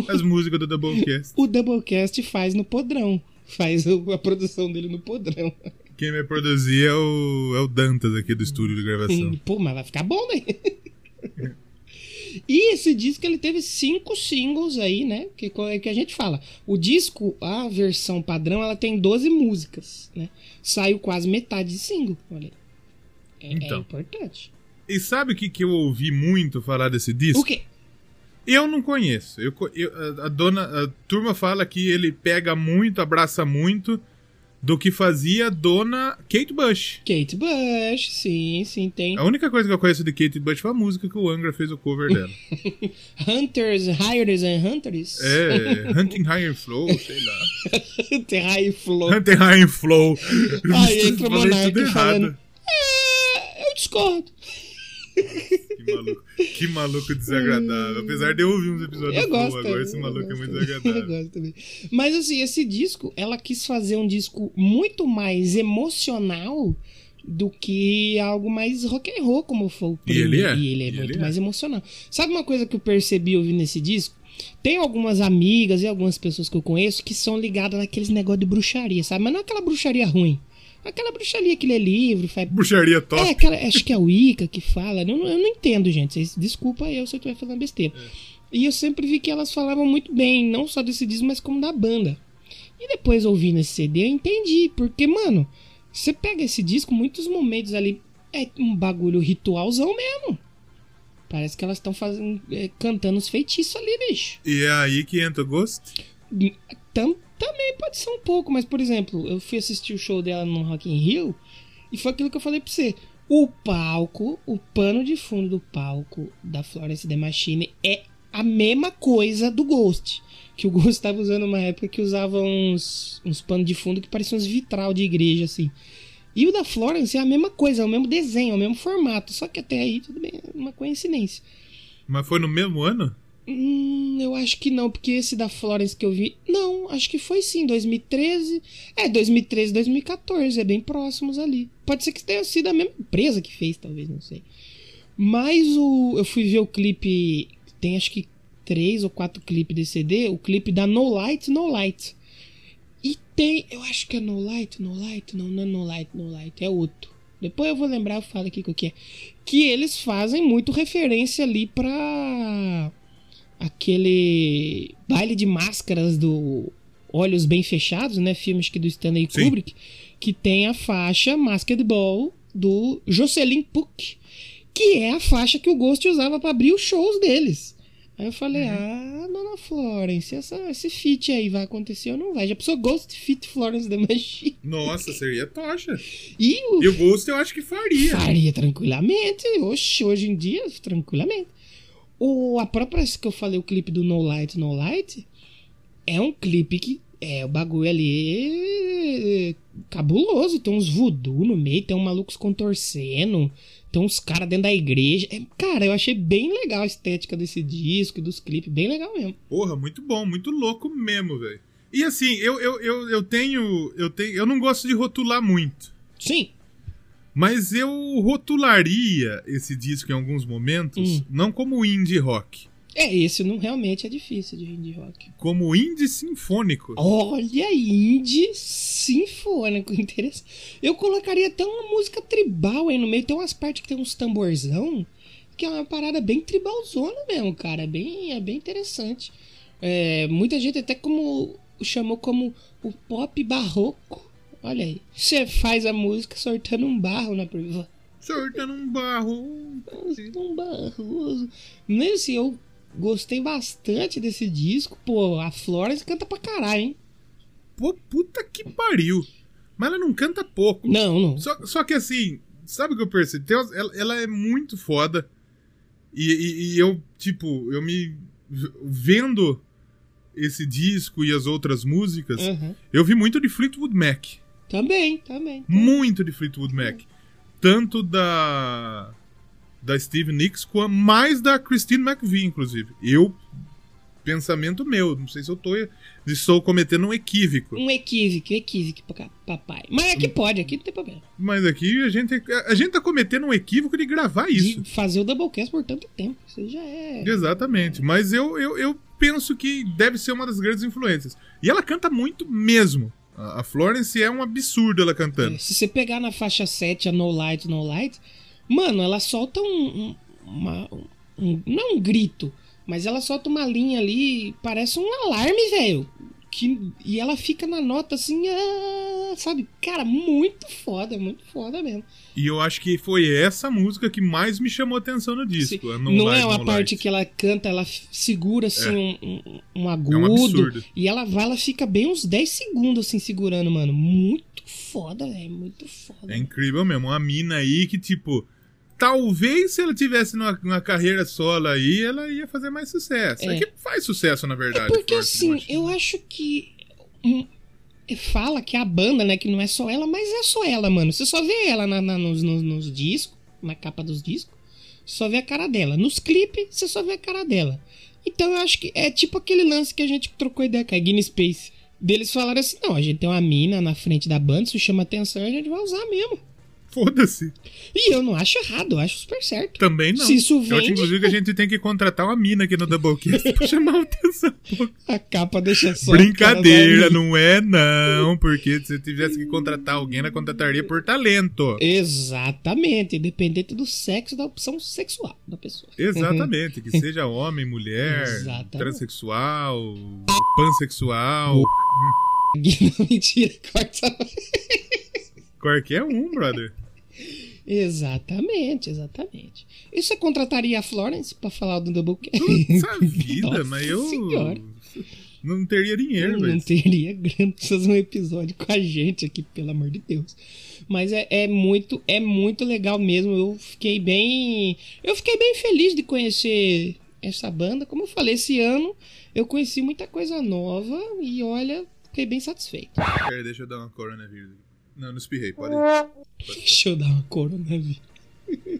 Speaker 2: as músicas do Doublecast.
Speaker 1: o Doublecast faz no podrão. Faz o- a produção dele no podrão.
Speaker 2: Quem vai produzir é o, é o Dantas aqui do estúdio de gravação.
Speaker 1: Pô, mas vai ficar bom, né? E esse disco ele teve cinco singles aí, né? Que, que a gente fala. O disco, a versão padrão, ela tem 12 músicas, né? Saiu quase metade de single. Olha. É, é
Speaker 2: Então.
Speaker 1: importante.
Speaker 2: E sabe o que, que eu ouvi muito falar desse disco?
Speaker 1: O quê?
Speaker 2: Eu não conheço. Eu, eu- a, a dona, a turma fala que ele pega muito, abraça muito do que fazia dona Kate Bush.
Speaker 1: Kate Bush, sim, sim, tem.
Speaker 2: A única coisa que eu conheço de Kate Bush foi a música que o Angra fez o cover dela.
Speaker 1: Hunters, Hires and Hunters.
Speaker 2: É, Hunting High and Flow, sei lá.
Speaker 1: Hunter High Flow.
Speaker 2: Hunting High and Flow.
Speaker 1: Aí entra o Monark falando. É, eu discordo.
Speaker 2: Que maluco, que maluco desagradável. Apesar de eu ouvir uns episódios
Speaker 1: Eu gosto.
Speaker 2: agora,
Speaker 1: também,
Speaker 2: esse maluco é muito desagradável.
Speaker 1: Eu gosto também. Mas assim, esse disco, ela quis fazer um disco muito mais emocional do que algo mais rock and roll, como foi o
Speaker 2: E ele
Speaker 1: primeiro.
Speaker 2: é.
Speaker 1: E ele é
Speaker 2: E
Speaker 1: muito
Speaker 2: ele é.
Speaker 1: mais emocional. Sabe uma coisa que eu percebi ouvindo esse disco? Tem algumas amigas e algumas pessoas que eu conheço que são ligadas naqueles negócios de bruxaria, sabe? Mas não aquela bruxaria ruim. Aquela bruxaria que lê livro, faz
Speaker 2: Bruxaria top.
Speaker 1: é, aquela, acho que é o Ica que fala. Eu não, eu não entendo, gente. Vocês, desculpa eu se eu estiver falando besteira. E eu sempre vi que elas falavam muito bem, não só desse disco, mas como da banda. E depois ouvindo esse CD, eu entendi. Porque, mano, você pega esse disco, muitos momentos ali é um bagulho ritualzão mesmo. Parece que elas estão fazendo, é, cantando os feitiços ali, bicho.
Speaker 2: E é aí que entra o Ghost.
Speaker 1: Tam- também pode ser um pouco, mas por exemplo, eu fui assistir o show dela no Rock in Rio e foi aquilo que eu falei pra você. O palco, o pano de fundo do palco da Florence The Machine é a mesma coisa do Ghost. Que o Ghost estava usando uma época que usava uns, uns panos de fundo que pareciam uns vitral de igreja, assim. E o da Florence é a mesma coisa, é o mesmo desenho, é o mesmo formato. Só que até aí, tudo bem, é uma coincidência.
Speaker 2: Mas foi no mesmo ano?
Speaker 1: Hum, eu acho que não, porque esse da Florence que eu vi. Não, acho que foi sim, 2013. É, 2013, 2014, é bem próximos ali. Pode ser que tenha sido a mesma empresa que fez, talvez, não sei. Mas o. Eu fui ver o clipe. Tem acho que três ou quatro clipes desse CD. O clipe da No Light, No Light. E tem. Eu acho que é No Light, No Light. Não, não é No Light, No Light. É outro. Depois eu vou lembrar, eu falo aqui qual que é. Que eles fazem muito referência ali pra aquele baile de máscaras do Olhos Bem Fechados, né? Filmes que do Stanley
Speaker 2: Sim.
Speaker 1: Kubrick, que tem a faixa Masked Ball do Jocelyn Puck, que é a faixa que o Ghost usava pra abrir os shows deles. Aí eu falei, ah, dona Florence, essa, esse feat aí vai acontecer ou não vai? Já pensou Ghost Fit Florence The Machine?
Speaker 2: Nossa, seria tocha.
Speaker 1: E o
Speaker 2: E o Ghost eu acho que faria.
Speaker 1: Faria tranquilamente. Oxe, hoje em dia, tranquilamente. O, a própria que eu falei, o clipe do No Light, No Light, é um clipe que é o bagulho ali é cabuloso. Tem uns voodoo no meio, tem um maluco se contorcendo, tem uns caras dentro da igreja. É, cara, eu achei bem legal a estética desse disco e dos clipes, bem legal mesmo.
Speaker 2: Porra, muito bom, muito louco mesmo, velho. E assim, eu, eu, eu, eu tenho. Eu tenho. Eu não gosto de rotular muito.
Speaker 1: Sim,
Speaker 2: Mas eu rotularia esse disco em alguns momentos,
Speaker 1: Hum.
Speaker 2: não como indie rock,
Speaker 1: é, esse não realmente é difícil de indie rock.
Speaker 2: como indie sinfônico.
Speaker 1: Olha, indie sinfônico, interessante. Eu colocaria até uma música tribal aí no meio. Tem umas partes que tem uns tamborzão, que é uma parada bem tribalzona mesmo, cara. É bem, é bem interessante. É, muita gente até como chamou como o pop barroco. Olha aí. Você faz a música sortando um barro na privada.
Speaker 2: Sortando um barro.
Speaker 1: Um barroso. Mas assim, eu gostei bastante desse disco. Pô, a Florence canta pra caralho, hein?
Speaker 2: Pô, puta que pariu. Mas ela não canta pouco.
Speaker 1: Não, não.
Speaker 2: Só, só que assim, sabe o que eu percebi? Ela, ela é muito foda. E, e- e eu, tipo, eu me. Vendo esse disco e as outras músicas,
Speaker 1: Aham.
Speaker 2: eu vi muito de Fleetwood Mac.
Speaker 1: Também, também.
Speaker 2: Muito de Fleetwood Mac. Tanto da. Da Steve Nicks, como mais da Christine McVie, inclusive. Eu. Pensamento meu, não sei se eu tô. Estou cometendo um equívoco.
Speaker 1: Um equívoco, equívoco, papai. Mas aqui pode, aqui não tem problema.
Speaker 2: Mas aqui a gente, a gente tá cometendo um equívoco de gravar isso.
Speaker 1: De fazer o Doublecast por tanto tempo. Isso já é.
Speaker 2: Exatamente. Mas eu, eu, eu penso que deve ser uma das grandes influências. E ela canta muito mesmo. A Florence é um absurdo ela cantando.
Speaker 1: É, Se você pegar na faixa 7 a No Light, No Light, mano, ela solta um. um- uma- um- não um grito, mas ela solta uma linha ali, parece um alarme, velho. Que, e ela fica na nota assim, ah, sabe? Cara, muito foda, muito foda mesmo.
Speaker 2: E eu acho que foi essa música que mais me chamou a atenção no disco.
Speaker 1: Não,
Speaker 2: No
Speaker 1: é uma parte que ela canta, ela segura assim um, um, um
Speaker 2: É
Speaker 1: agudo.
Speaker 2: um absurdo.
Speaker 1: e ela vai, ela fica bem uns 10 segundos assim segurando, mano. Muito foda, velho. Muito foda.
Speaker 2: É incrível mesmo. Uma mina aí que, tipo, talvez se ela tivesse numa, numa carreira solo aí, ela ia fazer mais sucesso. É,
Speaker 1: É.
Speaker 2: que faz sucesso, na verdade.
Speaker 1: É porque assim, eu acho que. fala que a banda, né, que não é só ela, mas é só ela, mano. Você só vê ela na- na- nos, nos- nos discos, na capa dos discos, só vê a cara dela. Nos clipes, você só vê a cara dela. Então eu acho que é tipo aquele lance que a gente trocou ideia com a Guinness Space. Deles falaram assim: não, a gente tem uma mina na frente da banda, isso chama atenção, a gente vai usar mesmo.
Speaker 2: Foda-se.
Speaker 1: E eu não acho errado, eu acho super certo.
Speaker 2: Também não.
Speaker 1: Se isso
Speaker 2: Eu acho,
Speaker 1: vende-
Speaker 2: inclusive, que a gente tem que contratar uma mina aqui no Doublecast pra chamar a atenção.
Speaker 1: A capa deixa só.
Speaker 2: Brincadeira, não é não, porque se tivesse que contratar alguém, ela contrataria por talento.
Speaker 1: Exatamente, independente do sexo da opção sexual da pessoa.
Speaker 2: Exatamente, que seja homem, mulher,
Speaker 1: Exatamente.
Speaker 2: transexual, pansexual,
Speaker 1: mentira, corta.
Speaker 2: qualquer um, brother.
Speaker 1: Exatamente, exatamente. E você contrataria a Florence pra falar do Doublecast?
Speaker 2: Essa vida,
Speaker 1: Nossa
Speaker 2: mas eu
Speaker 1: Senhora.
Speaker 2: não teria dinheiro,
Speaker 1: Não
Speaker 2: velho.
Speaker 1: teria grana pra fazer um episódio com a gente aqui, pelo amor de Deus. Mas é, é muito, é muito legal mesmo. Eu fiquei bem. Eu fiquei bem feliz de conhecer essa banda. Como eu falei, esse ano eu conheci muita coisa nova e olha, fiquei bem satisfeito.
Speaker 2: Pera, deixa eu dar uma coronavírus. aqui. Não, não espirrei, pode ir.
Speaker 1: Deixa eu dar uma coronavírus.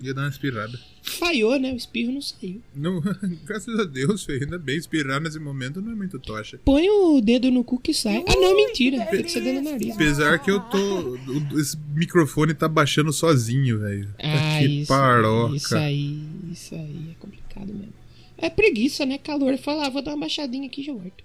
Speaker 2: Ia dar uma espirrada.
Speaker 1: Falhou, né? O espirro não saiu.
Speaker 2: Não, graças a Deus, filho, ainda bem, espirar nesse momento não é muito tocha.
Speaker 1: Põe o dedo no cu que sai. Ah, não, mentira. Tem que ser dentro do nariz.
Speaker 2: Apesar que eu tô. Esse microfone tá baixando sozinho, velho.
Speaker 1: Ah,
Speaker 2: que
Speaker 1: isso,
Speaker 2: paroca.
Speaker 1: isso aí, isso aí é complicado mesmo. É preguiça, né? Calor. Falo, ah, vou dar uma baixadinha aqui e já volto.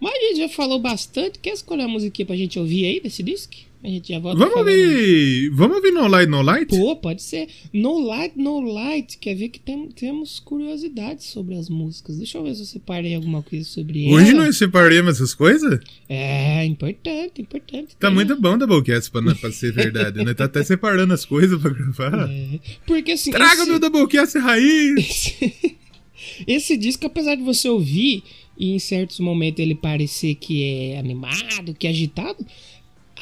Speaker 1: Mas a gente já falou bastante. Quer escolher a musiquinha pra gente ouvir aí desse disco? A gente já volta
Speaker 2: Vamos
Speaker 1: falando.
Speaker 2: ouvir. Vamos ouvir No Light, No Light?
Speaker 1: Pô, pode ser. No Light, No Light. Quer ver que tem- temos curiosidades sobre as músicas. Deixa eu ver se eu separei alguma coisa sobre
Speaker 2: Hoje
Speaker 1: ela.
Speaker 2: nós separamos essas coisas?
Speaker 1: É, importante, importante.
Speaker 2: Tá
Speaker 1: Tem-
Speaker 2: muito bom Doublecast pra, pra ser verdade, né? Tá até separando as coisas pra gravar.
Speaker 1: É, porque assim.
Speaker 2: Traga
Speaker 1: esse-
Speaker 2: meu Doublecast raiz!
Speaker 1: esse, esse disco, apesar de você ouvir e em certos momentos ele parecer que é animado, que é agitado,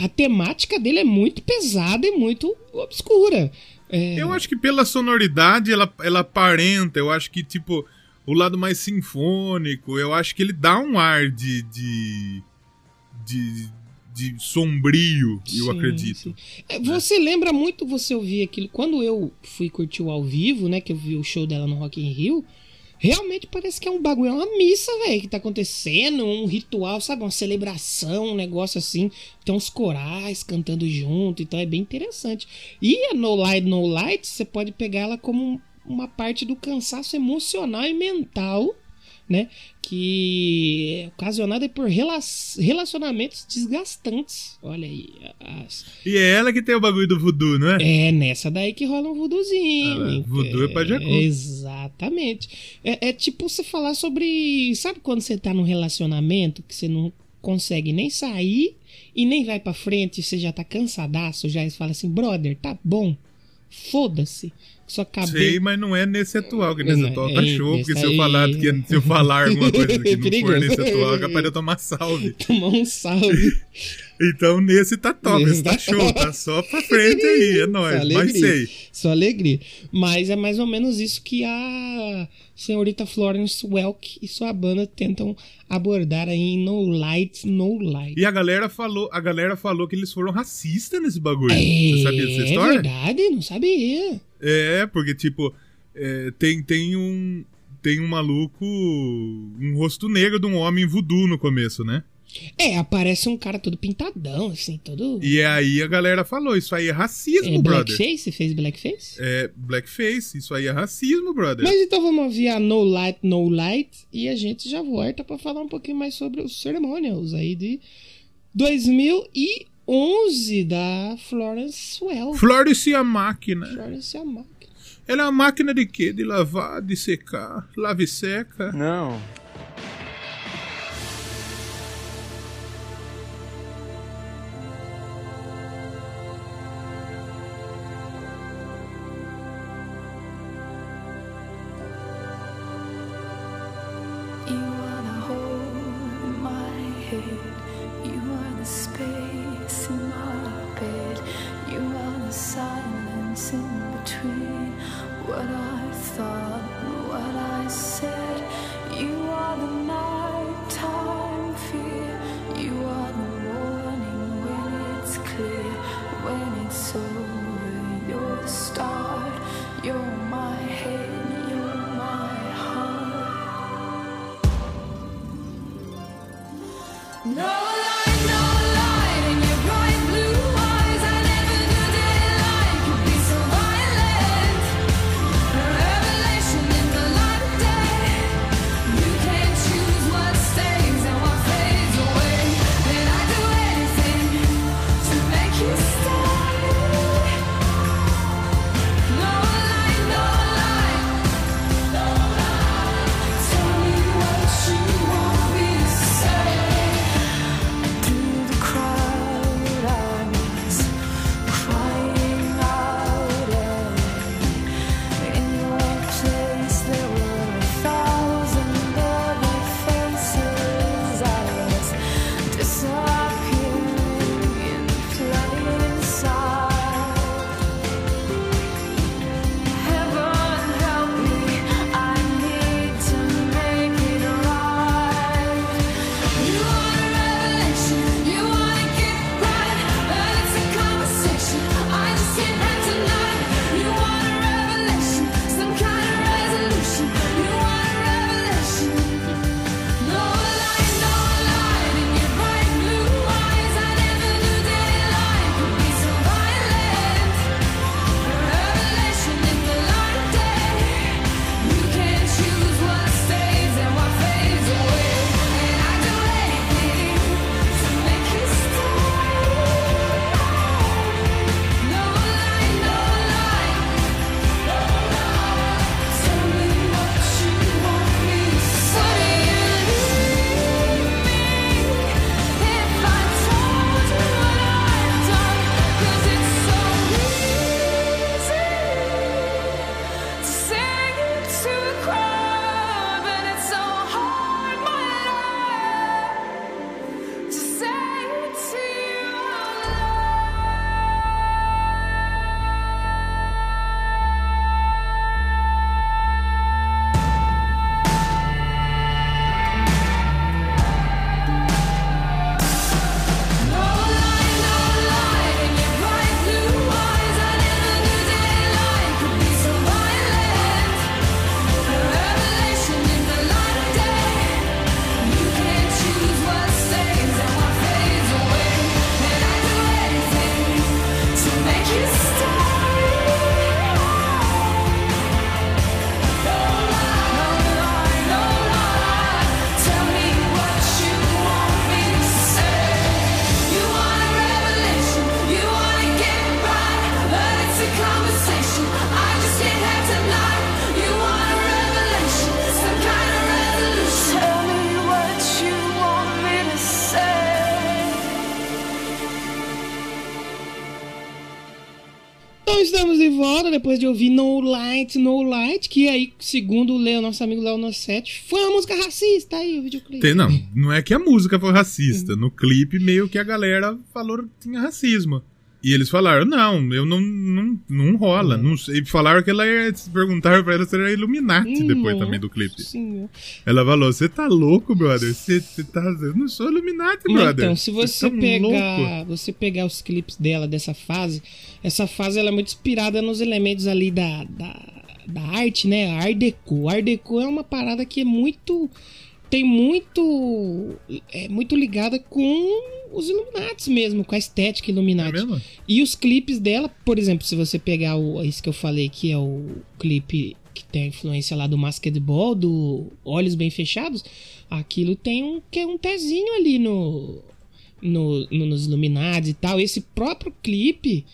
Speaker 1: a temática dele é muito pesada e muito obscura. É,
Speaker 2: Eu acho que pela sonoridade ela, ela aparenta, eu acho que, tipo, o lado mais sinfônico, eu acho que ele dá um ar de. de. de, de sombrio, eu
Speaker 1: Sim,
Speaker 2: acredito.
Speaker 1: sim. É, Você lembra muito você ouvir aquilo. Quando eu fui curtir o ao vivo, né? Que eu vi o show dela no Rock in Rio. Realmente parece que é um bagulho, é uma missa, velho, que tá acontecendo, um ritual, sabe? Uma celebração, um negócio assim. Tem uns corais cantando junto, então é bem interessante. E a No Light, No Light, você pode pegar ela como uma parte do cansaço emocional e mental, né? Que é ocasionada por rela- relacionamentos desgastantes. Olha aí. As,
Speaker 2: E é ela que tem o bagulho do voodoo, não é?
Speaker 1: é nessa daí que rola um voodoozinho.
Speaker 2: Ah, voodoo é pra Jacu.
Speaker 1: Exatamente. É, é tipo você falar sobre. Sabe quando você tá num relacionamento que você não consegue nem sair e nem vai pra frente, você já tá cansadaço, já fala assim, brother, tá bom. Foda-se. Cabeça.
Speaker 2: Sei, mas não é nesse atual, que nesse
Speaker 1: Não,
Speaker 2: atual
Speaker 1: é
Speaker 2: tá show,
Speaker 1: nesse
Speaker 2: porque se eu falar, que, se eu falar alguma coisa que não for nesse atual, é capaz de eu tomar salve.
Speaker 1: Tomar um salve.
Speaker 2: Então nesse tá top, esse tá show, tá só pra frente aí, é nóis,
Speaker 1: Só
Speaker 2: mas sei.
Speaker 1: Só alegria. Mas é mais ou menos isso que a senhorita Florence Welk e sua banda tentam abordar aí em No Light, No Light.
Speaker 2: E a galera falou, a galera falou que eles foram racistas nesse bagulho. Você sabia dessa
Speaker 1: É
Speaker 2: história?
Speaker 1: verdade, não sabia.
Speaker 2: É, porque tipo, é, tem, tem um tem um maluco, um rosto negro de um homem voodoo no começo, né?
Speaker 1: É, aparece um cara todo pintadão, assim, todo.
Speaker 2: E aí a galera falou, isso aí é racismo,
Speaker 1: é,
Speaker 2: brother.
Speaker 1: blackface? Fez blackface?
Speaker 2: É blackface, isso aí é racismo, brother.
Speaker 1: Mas então vamos ouvir a No Light, No Light e a gente já volta pra falar um pouquinho mais sobre os ceremonials aí de 2011 da Florence Welk.
Speaker 2: Florence a máquina.
Speaker 1: Florence é a máquina.
Speaker 2: Ela é uma máquina de quê? De lavar, de secar, lava e seca.
Speaker 4: Não.
Speaker 1: Estamos de volta depois de ouvir No Light, No Light, que aí, segundo o Leo, nosso amigo Léo Nossetti, foi uma música racista aí, o videoclipe.
Speaker 2: Tem, não, não é que a música foi racista. No clipe, meio que a galera falou que tinha racismo. E eles falaram, não, eu não, não, não rola. Não sei. E falaram que ela ia. Perguntaram pra ela se era Illuminati depois
Speaker 1: Nossa
Speaker 2: também do clipe.
Speaker 1: Senhora.
Speaker 2: Ela falou: Você tá louco, brother? Você tá. Eu não sou Illuminati, brother.
Speaker 1: então, se você
Speaker 2: tão
Speaker 1: pegar,
Speaker 2: louco.
Speaker 1: você pegar os clipes dela dessa fase, essa fase ela é muito inspirada nos elementos ali da, da, da arte, né? A Art Deco. A Art Deco é uma parada que é muito tem muito é muito ligada com os Illuminati mesmo, com a estética
Speaker 2: É
Speaker 1: Illuminati.
Speaker 2: mesmo?
Speaker 1: E os clipes dela, por exemplo, se você pegar o, esse que eu falei que é o clipe que tem a influência lá do Basketball, do Olhos Bem Fechados, aquilo tem um, que é um pezinho ali no, no, no- nos Illuminati e tal. Esse próprio clipe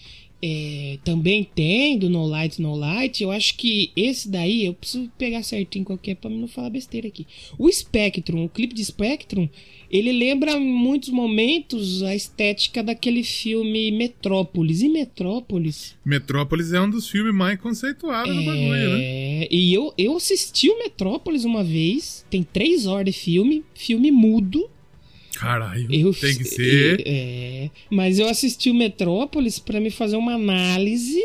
Speaker 1: é, também tem do No Light, No Light. Eu acho que esse daí, eu preciso pegar certinho qualquer pra mim não falar besteira aqui. O Spectrum, o clipe de Spectrum, ele lembra em muitos momentos a estética daquele filme Metrópolis. E Metrópolis
Speaker 2: Metrópolis é um dos filmes mais conceituados do bagulho, né?
Speaker 1: é, e eu, eu assisti o Metrópolis uma vez, tem três horas de filme, filme mudo.
Speaker 2: Caralho,
Speaker 1: Eu,
Speaker 2: tem que ser.
Speaker 1: É, mas eu assisti o Metrópolis pra me fazer uma análise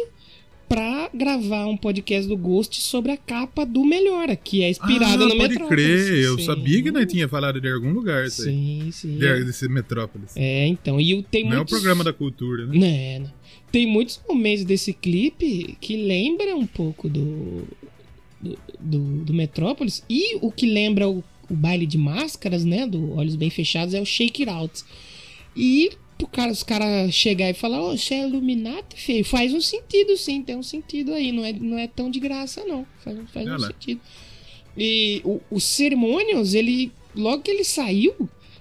Speaker 1: pra gravar um podcast do Ghost sobre a capa do Melhora, que é inspirada
Speaker 2: ah,
Speaker 1: no
Speaker 2: pode
Speaker 1: Metrópolis.
Speaker 2: crer. Eu
Speaker 1: Sim.
Speaker 2: sabia que nós tinha falado de algum lugar isso aí.
Speaker 1: Sim, sim.
Speaker 2: De- Desse Metrópolis.
Speaker 1: É, então, e tenho
Speaker 2: Não é o
Speaker 1: muitos...
Speaker 2: programa da cultura, né?
Speaker 1: Né. Tem muitos momentos desse clipe que lembra um pouco do, do, do, do Metrópolis. E o que lembra o, o baile de máscaras, né? Do Olhos Bem Fechados, é o Shake It Out. E pro cara, os caras chegar e falar, ô, você é Illuminati, feio. Faz um sentido, sim, tem um sentido aí. Não é, não é tão de graça, não. Faz, faz um
Speaker 2: Olha lá.
Speaker 1: sentido. E o, o Ceremonials, ele. Logo que ele saiu,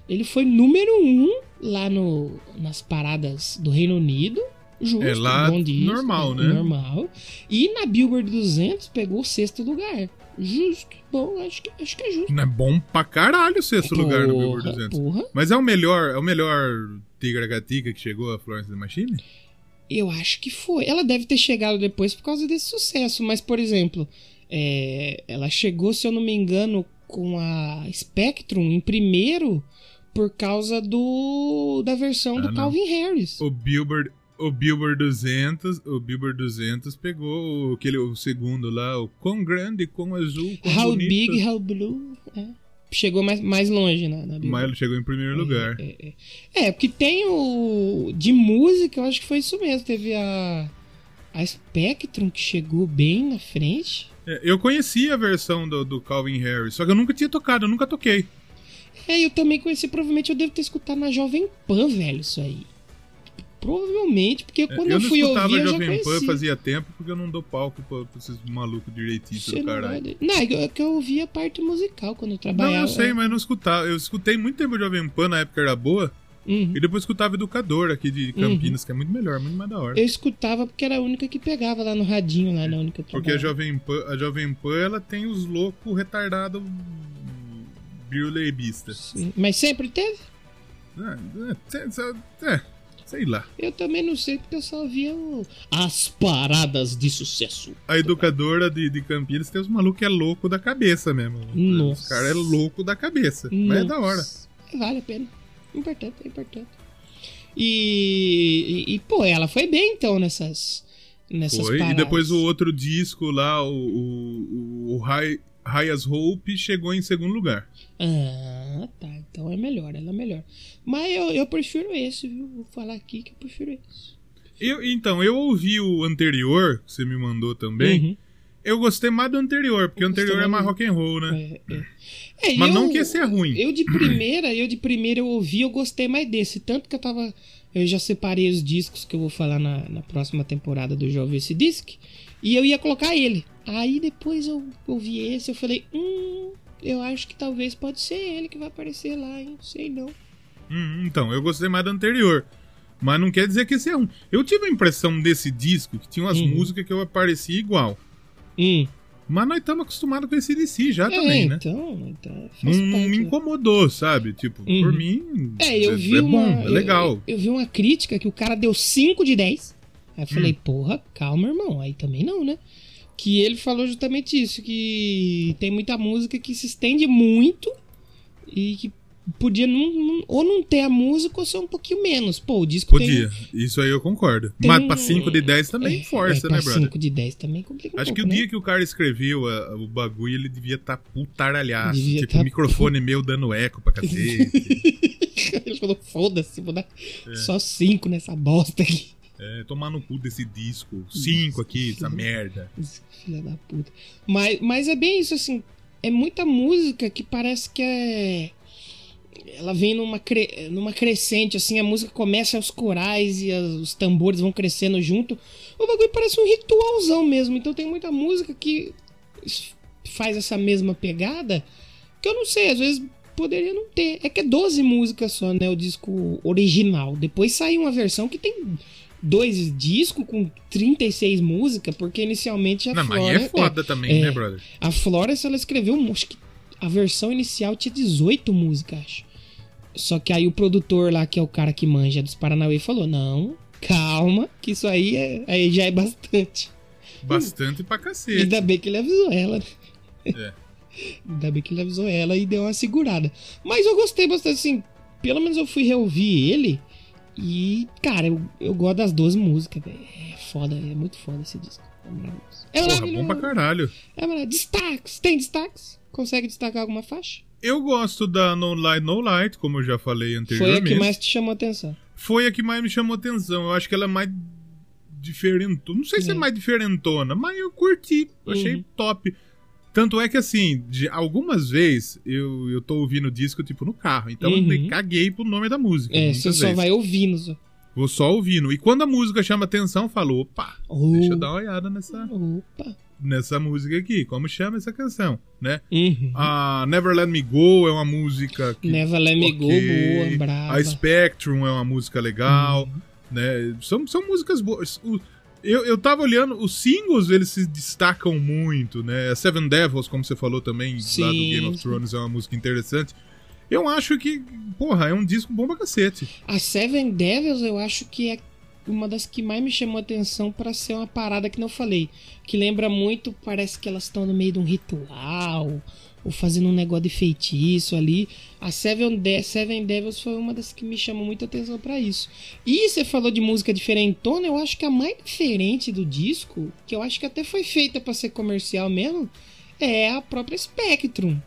Speaker 1: ele foi número um lá no, nas paradas do Reino Unido. Justo,
Speaker 2: É lá
Speaker 1: bom disco,
Speaker 2: normal, né?
Speaker 1: Normal. E na Billboard 200 pegou o sexto lugar. Justo. Bom, acho que, acho que é justo.
Speaker 2: Não é bom pra caralho o sexto lugar no Billboard
Speaker 1: Porra,
Speaker 2: 200.
Speaker 1: Porra.
Speaker 2: Mas é o melhor, é o melhor Tigra-Gatica que chegou a Florence the Machine?
Speaker 1: Eu acho que foi. Ela deve ter chegado depois por causa desse sucesso. Mas, por exemplo, é, ela chegou, se eu não me engano, com a Spectrum em primeiro por causa do da versão
Speaker 2: Ah,
Speaker 1: do
Speaker 2: não.
Speaker 1: Calvin Harris.
Speaker 2: O Billboard, o Billboard 200, o Billboard 200 pegou o- aquele o segundo lá, o quão grande, quão azul, quão
Speaker 1: How
Speaker 2: bonito.
Speaker 1: Big, How Blue. é. Chegou mais, mais longe na, na Billboard.
Speaker 2: Chegou em primeiro lugar.
Speaker 1: É, é, é. É, porque tem o. De música, eu acho que foi isso mesmo. Teve a. A Spectrum que chegou bem na frente.
Speaker 2: É, eu conheci a versão do, do Calvin Harris, só que eu nunca tinha tocado, eu nunca toquei.
Speaker 1: É, eu também conheci, provavelmente eu devo ter escutado na Jovem Pan, velho, isso aí. Provavelmente, porque
Speaker 2: É,
Speaker 1: quando
Speaker 2: eu
Speaker 1: eu,
Speaker 2: não
Speaker 1: fui ouvir, eu já
Speaker 2: Jovem Pan
Speaker 1: conheci.
Speaker 2: fazia tempo, porque eu não dou palco pra, pra esses malucos direitistas
Speaker 1: não,
Speaker 2: caralho.
Speaker 1: vai- não, é que eu- é que eu ouvia a parte musical quando eu
Speaker 2: Não,
Speaker 1: trabalhava.
Speaker 2: eu sei, mas não escutava. Eu escutei muito tempo Jovem Pan, na época era boa,
Speaker 1: Uhum.
Speaker 2: e depois escutava Educador aqui de Campinas, que é muito melhor, muito mais da hora.
Speaker 1: Eu escutava porque era a única que pegava lá no radinho, lá na única que
Speaker 2: Porque a. Jovem Pan, a Jovem Pan ela tem os loucos retardados biruleibistas.
Speaker 1: Mas sempre teve?
Speaker 2: É, é, é, sei lá.
Speaker 1: Eu também não sei, porque eu só via o... as paradas de sucesso.
Speaker 2: A educadora de, de Campinas tem os malucos que é louco da cabeça mesmo.
Speaker 1: Nossa.
Speaker 2: Os caras é louco da cabeça. Mas é da hora.
Speaker 1: Nossa. Vale a pena. Importante, é importante. E, e, e, pô, ela foi bem então nessas, nessas
Speaker 2: Foi. E
Speaker 1: paradas.
Speaker 2: depois o outro disco lá, o, o, o High, High as Hope, chegou em segundo lugar.
Speaker 1: Ah, tá. Então é melhor, ela é melhor. Mas eu, eu prefiro esse, viu? Vou falar aqui que eu prefiro esse.
Speaker 2: Eu, então, eu ouvi o anterior, que você me mandou também.
Speaker 1: Uhum.
Speaker 2: Eu gostei mais do anterior, porque o anterior é
Speaker 1: mais
Speaker 2: mais
Speaker 1: do-
Speaker 2: rock and roll, né?
Speaker 1: É, é. É,
Speaker 2: Mas
Speaker 1: eu-
Speaker 2: não que esse é ruim.
Speaker 1: Eu de primeira, eu de primeira eu ouvi, eu gostei mais desse. Tanto que eu tava. Eu já separei os discos que eu vou falar na, na próxima temporada do Jovem esse Disc. E eu ia colocar ele. Aí depois eu ouvi esse, eu falei, hum, eu acho que talvez pode ser ele que vai aparecer lá, hein? Sei não.
Speaker 2: Hum, então, eu gostei mais do anterior. Mas não quer dizer que esse é um. Eu tive a impressão desse disco que tinha umas
Speaker 1: Uhum.
Speaker 2: músicas que eu aparecia igual.
Speaker 1: Hum.
Speaker 2: Mas nós estamos acostumados com esse DC já
Speaker 1: é,
Speaker 2: também, né?
Speaker 1: então, então
Speaker 2: Não,
Speaker 1: parte,
Speaker 2: me
Speaker 1: né?
Speaker 2: incomodou, sabe? Tipo,
Speaker 1: Uhum.
Speaker 2: por mim.
Speaker 1: É, eu vi
Speaker 2: é
Speaker 1: uma.
Speaker 2: bom, é legal.
Speaker 1: Eu, eu vi uma crítica que o cara deu 5 de 10. Aí eu falei, porra, calma, irmão. Aí também não, né? Que ele falou justamente isso, que tem muita música que se estende muito e que podia não, não- ou não ter a música ou ser um pouquinho menos. Pô, o disco
Speaker 2: Podia.
Speaker 1: tem...
Speaker 2: Isso aí eu concordo.
Speaker 1: tem
Speaker 2: Mas pra 5 de 10 também
Speaker 1: é,
Speaker 2: força,
Speaker 1: é,
Speaker 2: né, brother?
Speaker 1: 5 de 10 também complica um
Speaker 2: Acho que
Speaker 1: pouco,
Speaker 2: o
Speaker 1: né?
Speaker 2: dia que o cara escreveu a- o bagulho, ele devia estar tá putaralhaço.
Speaker 1: Devia
Speaker 2: tipo,
Speaker 1: tá
Speaker 2: o microfone meu dando eco pra cacete.
Speaker 1: Ele falou, foda-se, vou dar
Speaker 2: É.
Speaker 1: só 5 nessa bosta aqui.
Speaker 2: É, tomar no cu desse disco. Cinco aqui, essa merda.
Speaker 1: Filha da puta. Mas, mas é bem isso, assim. É muita música que parece que é. Ela vem numa, cre... numa crescente, assim, a música começa aos corais e as- os tambores vão crescendo junto. O bagulho parece um ritualzão mesmo. Então tem muita música que faz essa mesma pegada que eu não sei, às vezes poderia não ter. É que é 12 músicas só, né? O disco original. Depois saiu uma versão que tem dois discos com 36 músicas, porque inicialmente a
Speaker 2: Não, mas
Speaker 1: Flora.
Speaker 2: é foda também,
Speaker 1: é.
Speaker 2: né, brother?
Speaker 1: A Florence, ela escreveu, acho que a versão inicial tinha 18 músicas, acho. Só que aí o produtor lá, que é o cara que manja dos Paranauê, falou: não, calma, que isso aí, é, aí já é bastante.
Speaker 2: Bastante pra cacete.
Speaker 1: Ainda bem que ele avisou ela. né?
Speaker 2: É.
Speaker 1: Ainda bem que ele avisou ela e deu uma segurada. Mas eu gostei bastante, assim. Pelo menos eu fui reouvir ele. E, cara, eu, eu gosto das duas músicas, velho. É foda, é muito foda esse disco. É maravilhoso. É
Speaker 2: Porra,
Speaker 1: maravilhoso.
Speaker 2: bom pra caralho.
Speaker 1: É maravilhoso. Destaques. Tem destaques? Consegue destacar alguma faixa?
Speaker 2: Eu gosto da No Light No Light, como eu já falei
Speaker 1: Foi
Speaker 2: anteriormente.
Speaker 1: a que mais te chamou a atenção.
Speaker 2: Foi a que mais me chamou atenção. Eu acho que ela é mais diferentona. Não sei se é mais diferentona, mas eu curti. Achei
Speaker 1: Uhum.
Speaker 2: top. Tanto é que, assim, de algumas vezes eu, eu tô ouvindo o disco, tipo, no carro. Então eu
Speaker 1: Uhum.
Speaker 2: me caguei pro nome da música.
Speaker 1: É, você só
Speaker 2: vezes.
Speaker 1: vai ouvindo.
Speaker 2: Vou só ouvindo. E quando a música chama atenção, eu falo, opa,
Speaker 1: Oh.
Speaker 2: deixa eu dar uma olhada nessa,
Speaker 1: Opa.
Speaker 2: nessa música aqui. Como chama essa canção, né?
Speaker 1: Uhum.
Speaker 2: A Never Let Me Go é uma música que...
Speaker 1: Never Let Me Go, boa, brava.
Speaker 2: A Spectrum é uma música legal,
Speaker 1: Uhum.
Speaker 2: né? São, são músicas boas. O- eu, eu tava olhando, os singles eles se destacam muito, né? Seven Devils, como você falou também, lá do
Speaker 1: Sim,
Speaker 2: Game of
Speaker 1: sim.
Speaker 2: Thrones, é uma música interessante. Eu acho que, porra, é um disco bom pra cacete.
Speaker 1: A Seven Devils eu acho que é uma das que mais me chamou a atenção pra ser uma parada que não falei. Que lembra muito, parece que elas estão no meio de um ritual. Ou fazendo um negócio de feitiço ali. A Seven, De Seven Devils foi uma das que me chamou muita atenção pra isso. E você falou de música diferentona, eu acho que a mais diferente do disco, que eu acho que até foi feita pra ser comercial mesmo, é a própria Spectrum.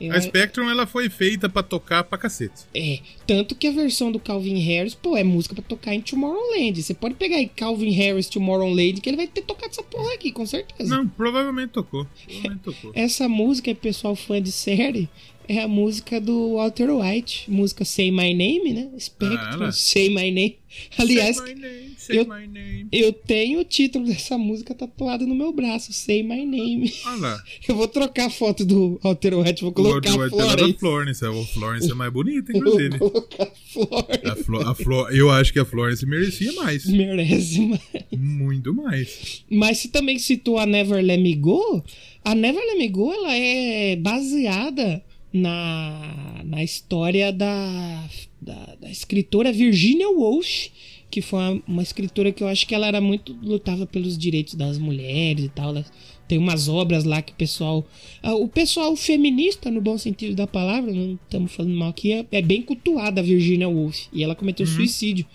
Speaker 1: Eu
Speaker 2: A Spectrum, ela foi feita pra tocar pra cacete.
Speaker 1: é, tanto que a versão do Calvin Harris, pô, é música pra tocar em Tomorrowland. Você pode pegar aí Calvin Harris Tomorrowland, que ele vai ter tocado essa porra aqui, com certeza.
Speaker 2: Não, provavelmente tocou. Provavelmente tocou.
Speaker 1: Essa música, pessoal fã de série, é a música do Walter White. Música Say My Name, né? Spectrum,
Speaker 2: Ah.
Speaker 1: Say My Name. Aliás,
Speaker 2: Say my name, say
Speaker 1: eu-
Speaker 2: my name.
Speaker 1: eu tenho o título dessa música tatuado no meu braço, Say My Name.
Speaker 2: Olha lá.
Speaker 1: Eu vou trocar a foto do Walter White, vou
Speaker 2: O
Speaker 1: colocar a
Speaker 2: White era da
Speaker 1: Florence.
Speaker 2: Florence. A Florence é mais bonita,
Speaker 1: Vou
Speaker 2: inclusive.
Speaker 1: colocar a Florence.
Speaker 2: A Flo, a Flo, eu acho que a Florence merecia mais.
Speaker 1: Merece, mas...
Speaker 2: Muito mais.
Speaker 1: Mas você também citou a Never Let Me Go. A Never Let Me Go ela é baseada na, na história da, da, da escritora Virginia Woolf, que foi uma, uma escritora que eu acho que ela era muito lutava pelos direitos das mulheres e tal. Ela- tem umas obras lá que o pessoal. ah, O pessoal feminista, no bom sentido da palavra, não estamos falando mal aqui, é, é bem cultuada a Virginia Woolf. E ela cometeu suicídio.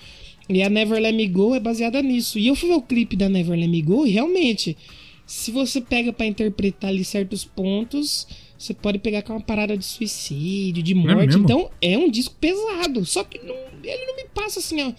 Speaker 1: E a Never Let Me Go é baseada nisso. E eu fui ver o clipe da Never Let Me Go e realmente, se você pega pra interpretar ali certos pontos, você pode pegar com uma parada de suicídio, de morte.
Speaker 2: mesmo?
Speaker 1: então é um disco pesado. Só que não- ele não me passa assim, ó.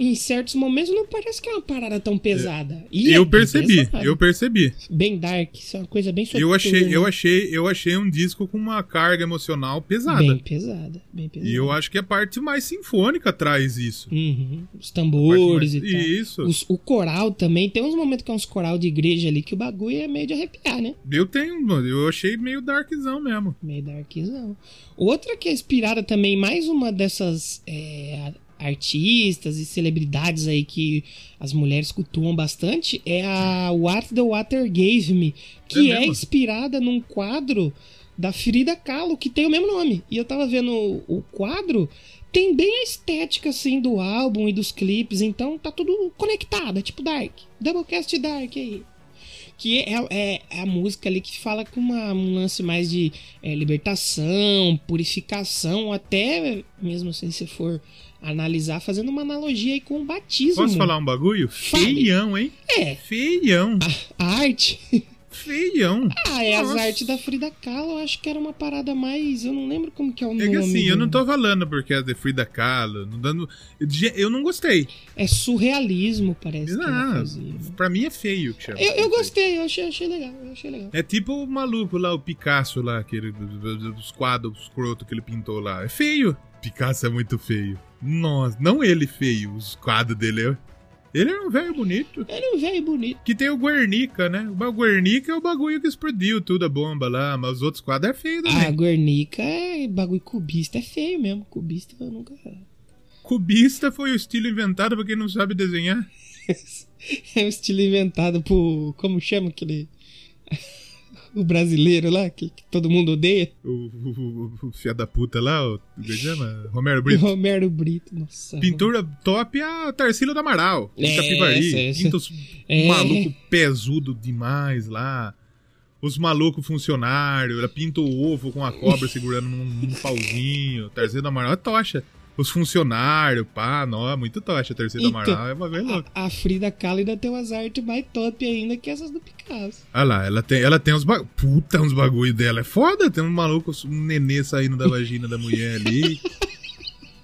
Speaker 1: Em certos momentos não parece que é uma parada tão pesada. E é
Speaker 2: eu
Speaker 1: bem
Speaker 2: percebi,
Speaker 1: pesado.
Speaker 2: eu percebi.
Speaker 1: Bem dark, isso é uma coisa bem
Speaker 2: Eu achei, eu achei, eu achei um disco com uma carga emocional pesada.
Speaker 1: Bem pesada, bem pesada.
Speaker 2: E eu acho que a parte mais sinfônica traz isso.
Speaker 1: Uhum, Os tambores
Speaker 2: mais-
Speaker 1: e tal.
Speaker 2: Isso.
Speaker 1: Os- o coral também, tem uns momentos que é uns coral de igreja ali que o bagulho é meio de arrepiar, né?
Speaker 2: Eu tenho, eu achei meio darkzão mesmo.
Speaker 1: Meio darkzão. Outra que é inspirada também, mais uma dessas é, artistas e celebridades aí que as mulheres cultuam bastante, é a What the Water Gave Me, que
Speaker 2: É
Speaker 1: é, inspirada num quadro da Frida Kahlo, que tem o mesmo nome. E eu tava vendo o, o quadro, tem bem a estética, assim, do álbum e dos clipes, então tá tudo conectado, é tipo Dark. Doublecast Dark aí. Que é, é- é a música ali que fala com uma- um lance mais de é, libertação, purificação, até mesmo se você for analisar, fazendo uma analogia aí com o batismo.
Speaker 2: Posso falar um bagulho?
Speaker 1: Fale.
Speaker 2: Feião, hein?
Speaker 1: É,
Speaker 2: Feião.
Speaker 1: a arte.
Speaker 2: Feião.
Speaker 1: Ah, é as
Speaker 2: Nossa.
Speaker 1: artes da Frida Kahlo, eu acho que era uma parada mais. Eu não lembro como que é o
Speaker 2: É
Speaker 1: nome.
Speaker 2: que assim, eu não tô falando porque é de Frida Kahlo, não dando... eu não gostei.
Speaker 1: É surrealismo, parece que
Speaker 2: Não,
Speaker 1: fazia.
Speaker 2: pra mim é feio que chama.
Speaker 1: Eu, eu gostei, eu achei, achei legal, eu achei legal.
Speaker 2: É tipo o maluco lá, o Picasso lá, aquele, dos quadros escroto que ele pintou lá. É feio. Picasso é muito feio. Nossa, não ele feio, os quadros dele. Ele é um velho bonito.
Speaker 1: Ele é um velho bonito.
Speaker 2: Que tem o Guernica, né? O Guernica é o bagulho que explodiu tudo a bomba lá, mas os outros quadros é feio também.
Speaker 1: Guernica é bagulho cubista, é feio mesmo. Cubista eu nunca.
Speaker 2: Cubista foi o estilo inventado pra quem não sabe desenhar.
Speaker 1: É um estilo inventado por. Como chama aquele. O brasileiro lá, que, que todo mundo odeia?
Speaker 2: O, o, o, o filho da puta lá, o, é que chama? Romero Brito.
Speaker 1: Romero Brito, nossa.
Speaker 2: Pintura top é a Tarsila do Amaral.
Speaker 1: É,
Speaker 2: em Capivari.
Speaker 1: essa,
Speaker 2: os
Speaker 1: É.
Speaker 2: maluco pesudo demais lá. Os malucos funcionários. Ela pinta o ovo com a cobra segurando num, num pauzinho. Tarsila do Amaral é tocha. Os funcionários, pá, não, é muito tocha. Tarsila do
Speaker 1: Então,
Speaker 2: Amaral é uma vez louca.
Speaker 1: A, a Frida Kahlo ainda tem umas artes mais top ainda que essas do Picasso.
Speaker 2: Olha lá, ela tem, ela tem uns bagulho. Puta, uns bagulho dela. É foda. Tem um maluco, um nenê saindo da vagina da mulher ali.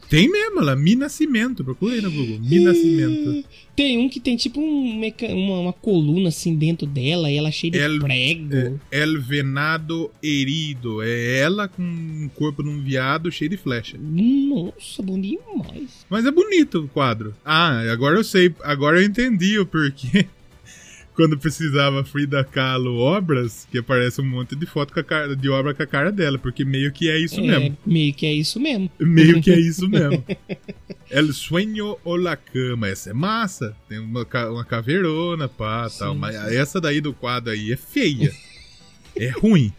Speaker 2: Tem mesmo, ela. Mi Nascimento. Procura aí no Google. Mi Nascimento.
Speaker 1: Tem um que tem tipo um meca- uma, uma coluna assim dentro dela e ela cheia de
Speaker 2: El-
Speaker 1: prego.
Speaker 2: É, El Venado Herido. É ela com um corpo de um viado cheio de flecha.
Speaker 1: Nossa, bom demais.
Speaker 2: Mas é bonito o quadro. Ah, agora eu sei. Agora eu entendi o porquê. Quando precisava Frida Kahlo obras, que aparece um monte de foto com a cara, de obra com a cara dela, porque meio que é isso
Speaker 1: é,
Speaker 2: mesmo.
Speaker 1: meio que é isso mesmo.
Speaker 2: Meio que é isso mesmo. El Sueño ou La Cama. Essa é massa. Tem uma, uma caveirona, pá,
Speaker 1: Sim,
Speaker 2: tal. Mas
Speaker 1: sim.
Speaker 2: essa daí do quadro aí é feia. É ruim.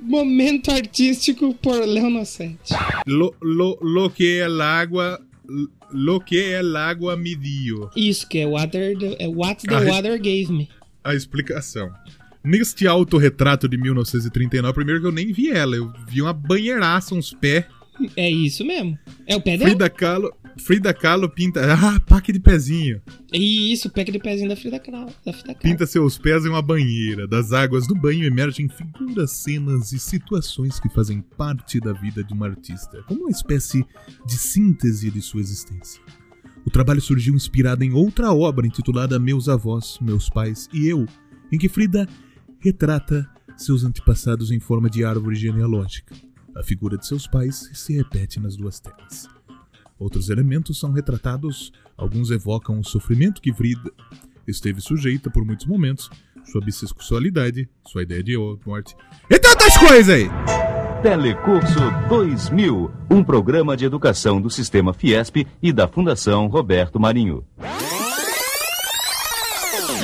Speaker 1: Momento artístico por Leonocete.
Speaker 2: Lo, lo, lo que el agua. Lo que el agua me dio.
Speaker 1: Isso que é Water, é What the
Speaker 2: Ah,
Speaker 1: Water Gave Me.
Speaker 2: A explicação. Neste autorretrato de 1939, primeiro que eu nem vi ela, eu vi uma banheiraça, uns pés.
Speaker 1: É isso mesmo. É o pé dela?
Speaker 2: Frida Kahlo, Frida Kahlo pinta. Ah, paque de pezinho.
Speaker 1: Isso, pé de pezinho da Frida Kahlo. Da Frida Kahlo.
Speaker 2: Pinta seus pés em uma banheira. Das águas do banho emergem figuras, cenas e situações que fazem parte da vida de uma artista, como uma espécie de síntese de sua existência. O trabalho surgiu inspirado em outra obra intitulada Meus Avós, Meus Pais e Eu, em que Frida retrata seus antepassados em forma de árvore genealógica. A figura de seus pais se repete nas duas telas. Outros elementos são retratados, alguns evocam o sofrimento que Frida esteve sujeita por muitos momentos, sua bissexualidade, sua ideia de morte, e tantas coisas aí!
Speaker 5: Telecurso 2000, um programa de educação do Sistema Fiesp e da Fundação Roberto Marinho.